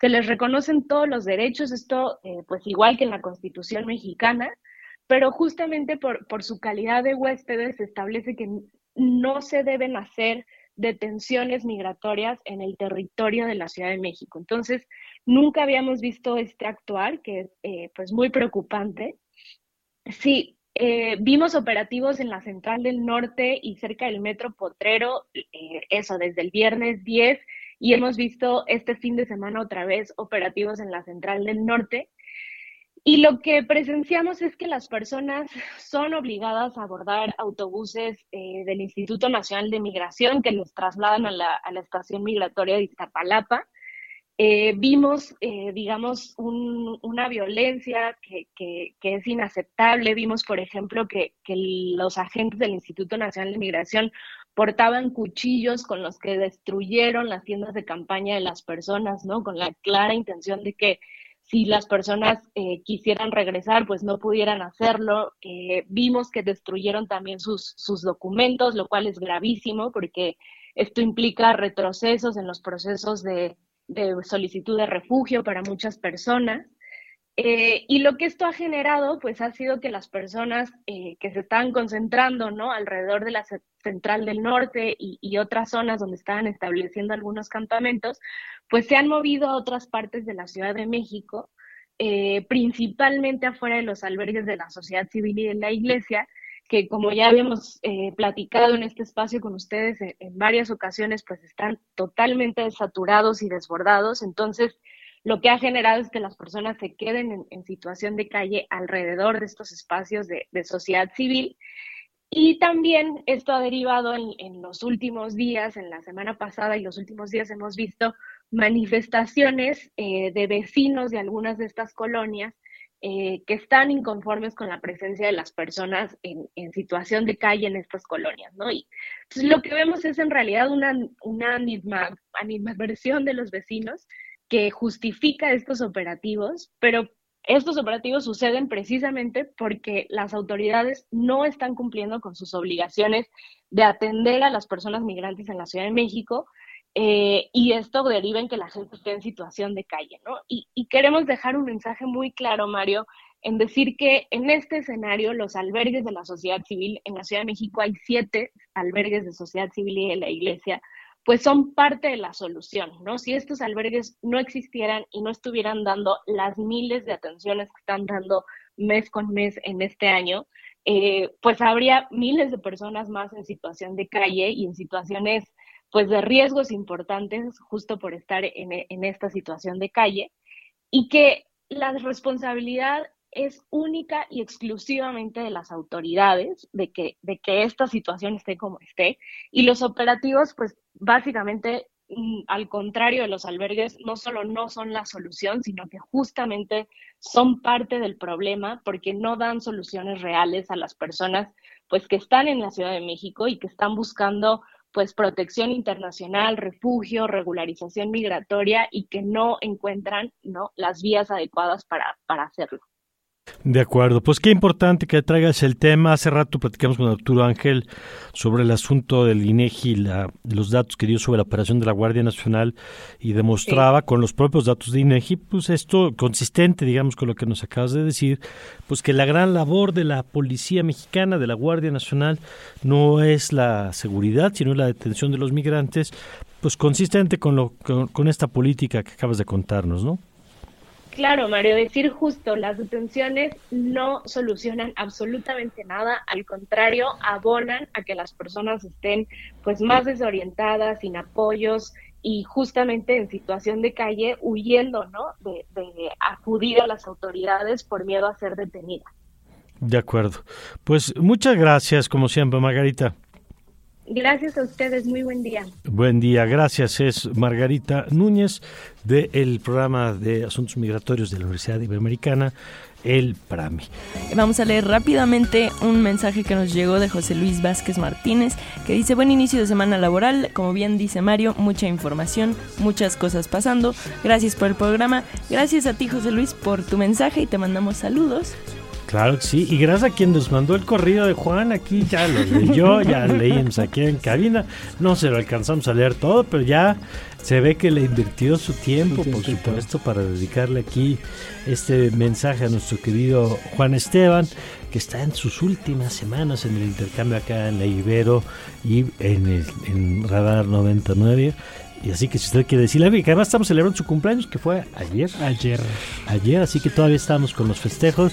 que les reconocen todos los derechos, esto eh, pues igual que en la Constitución mexicana, pero justamente por, por su calidad de huéspedes se establece que no se deben hacer detenciones migratorias en el territorio de la Ciudad de México. Entonces, nunca habíamos visto este actuar, que es eh, pues muy preocupante. Sí, eh, vimos operativos en la Central del Norte y cerca del Metro Potrero, eh, eso desde el viernes 10, y hemos visto este fin de semana otra vez operativos en la Central del Norte. Y lo que presenciamos es que las personas son obligadas a abordar autobuses eh, del Instituto Nacional de Migración que los trasladan a la, a la estación migratoria de Iztapalapa eh, vimos, eh, digamos, una violencia que, es inaceptable. Vimos, por ejemplo, que, los agentes del Instituto Nacional de Migración portaban cuchillos con los que destruyeron las tiendas de campaña de las personas, ¿no? Con la clara intención de que si las personas eh, quisieran regresar, pues no pudieran hacerlo. vimos que destruyeron también sus, sus documentos, lo cual es gravísimo porque esto implica retrocesos en los procesos de de solicitud de refugio para muchas personas. Eh, y lo que esto ha generado, pues ha sido que las personas eh, que se estaban concentrando, ¿no? Alrededor de la central del norte y, otras zonas donde estaban estableciendo algunos campamentos, pues se han movido a otras partes de la Ciudad de México, eh, principalmente afuera de los albergues de la sociedad civil y de la iglesia, que como ya habíamos eh, platicado en este espacio con ustedes en, varias ocasiones, pues están totalmente saturados y desbordados. Entonces, lo que ha generado es que las personas se queden en, situación de calle alrededor de estos espacios de, sociedad civil. Y también esto ha derivado en, los últimos días, en la semana pasada y los últimos días hemos visto manifestaciones eh, de vecinos de algunas de estas colonias eh, que están inconformes con la presencia de las personas en, situación de calle en estas colonias, ¿no? Y lo que vemos es en realidad una, una animadversión de los vecinos que justifica estos operativos, pero estos operativos suceden precisamente porque las autoridades no están cumpliendo con sus obligaciones de atender a las personas migrantes en la Ciudad de México eh, y esto deriva en que la gente esté en situación de calle, ¿no? Y, queremos dejar un mensaje muy claro, Mario, en decir que en este escenario los albergues de la sociedad civil, en la Ciudad de México hay siete albergues de sociedad civil y de la iglesia, pues son parte de la solución, ¿no? Si estos albergues no existieran y no estuvieran dando las miles de atenciones que están dando mes con mes en este año, eh, pues habría miles de personas más en situación de calle y en situaciones pues de riesgos importantes justo por estar en, esta situación de calle y que la responsabilidad es única y exclusivamente de las autoridades de que, de que esta situación esté como esté. Y los operativos, pues básicamente, mm, al contrario de los albergues, no solo no son la solución, sino que justamente son parte del problema porque no dan soluciones reales a las personas pues que están en la Ciudad de México y que están buscando pues protección internacional, refugio, regularización migratoria y que no encuentran ¿no? las vías adecuadas para, para hacerlo. De acuerdo, pues qué importante que traigas el tema. Hace rato platicamos con Arturo Ángel sobre el asunto del INEGI, la, los datos que dio sobre la operación de la Guardia Nacional y demostraba con los propios datos de INEGI, pues esto consistente, digamos, con lo que nos acabas de decir, pues que la gran labor de la policía mexicana, de la Guardia Nacional, no es la seguridad, sino la detención de los migrantes, pues consistente con, lo, con esta política que acabas de contarnos, ¿no? Claro, Mario, decir justo, las detenciones no solucionan absolutamente nada, al contrario, abonan a que las personas estén pues más desorientadas, sin apoyos y justamente en situación de calle, huyendo, ¿no? De, de acudir a las autoridades por miedo a ser detenida. De acuerdo. Pues muchas gracias, como siempre, Margarita. Gracias a ustedes, muy buen día. Buen día, gracias. Es Margarita Núñez del programa de Asuntos Migratorios de la Universidad Iberoamericana, el PRAMI. Vamos a leer rápidamente un mensaje que nos llegó de José Luis Vázquez Martínez, que dice, buen inicio de semana laboral, como bien dice Mario, mucha información, muchas cosas pasando. Gracias por el programa. Gracias a ti, José Luis, por tu mensaje y te mandamos saludos. Claro que sí, y gracias a quien nos mandó el corrido de Juan, aquí ya lo leyó, ya [LAUGHS] leímos aquí en cabina, no se lo alcanzamos a leer todo, pero ya se ve que le invirtió su tiempo, por supuesto, para dedicarle aquí este mensaje a nuestro querido Juan Esteban, que está en sus últimas semanas en el intercambio acá en la Ibero y en, el, en Radar 99. Y así que si usted quiere decirle, que además estamos celebrando su cumpleaños, que fue ayer. Ayer. Ayer, así que todavía estamos con los festejos.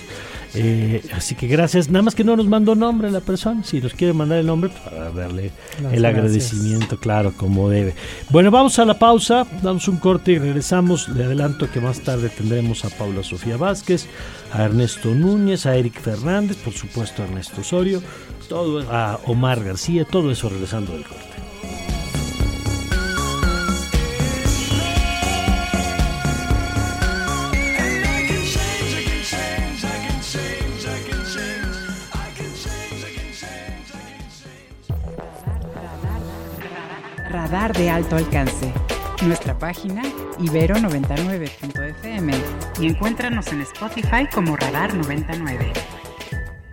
Eh, así que gracias. Nada más que no nos mandó nombre la persona. Si nos quiere mandar el nombre, pues, para darle el agradecimiento, claro, como debe. Bueno, vamos a la pausa, damos un corte y regresamos. Le adelanto que más tarde tendremos a Paula Sofía Vázquez, a Ernesto Núñez, a Eric Fernández, por supuesto a Ernesto Osorio, todo, a Omar García, todo eso regresando del corte. Radar de alto alcance. Nuestra página ibero99.fm y encuéntranos en Spotify como Radar 99.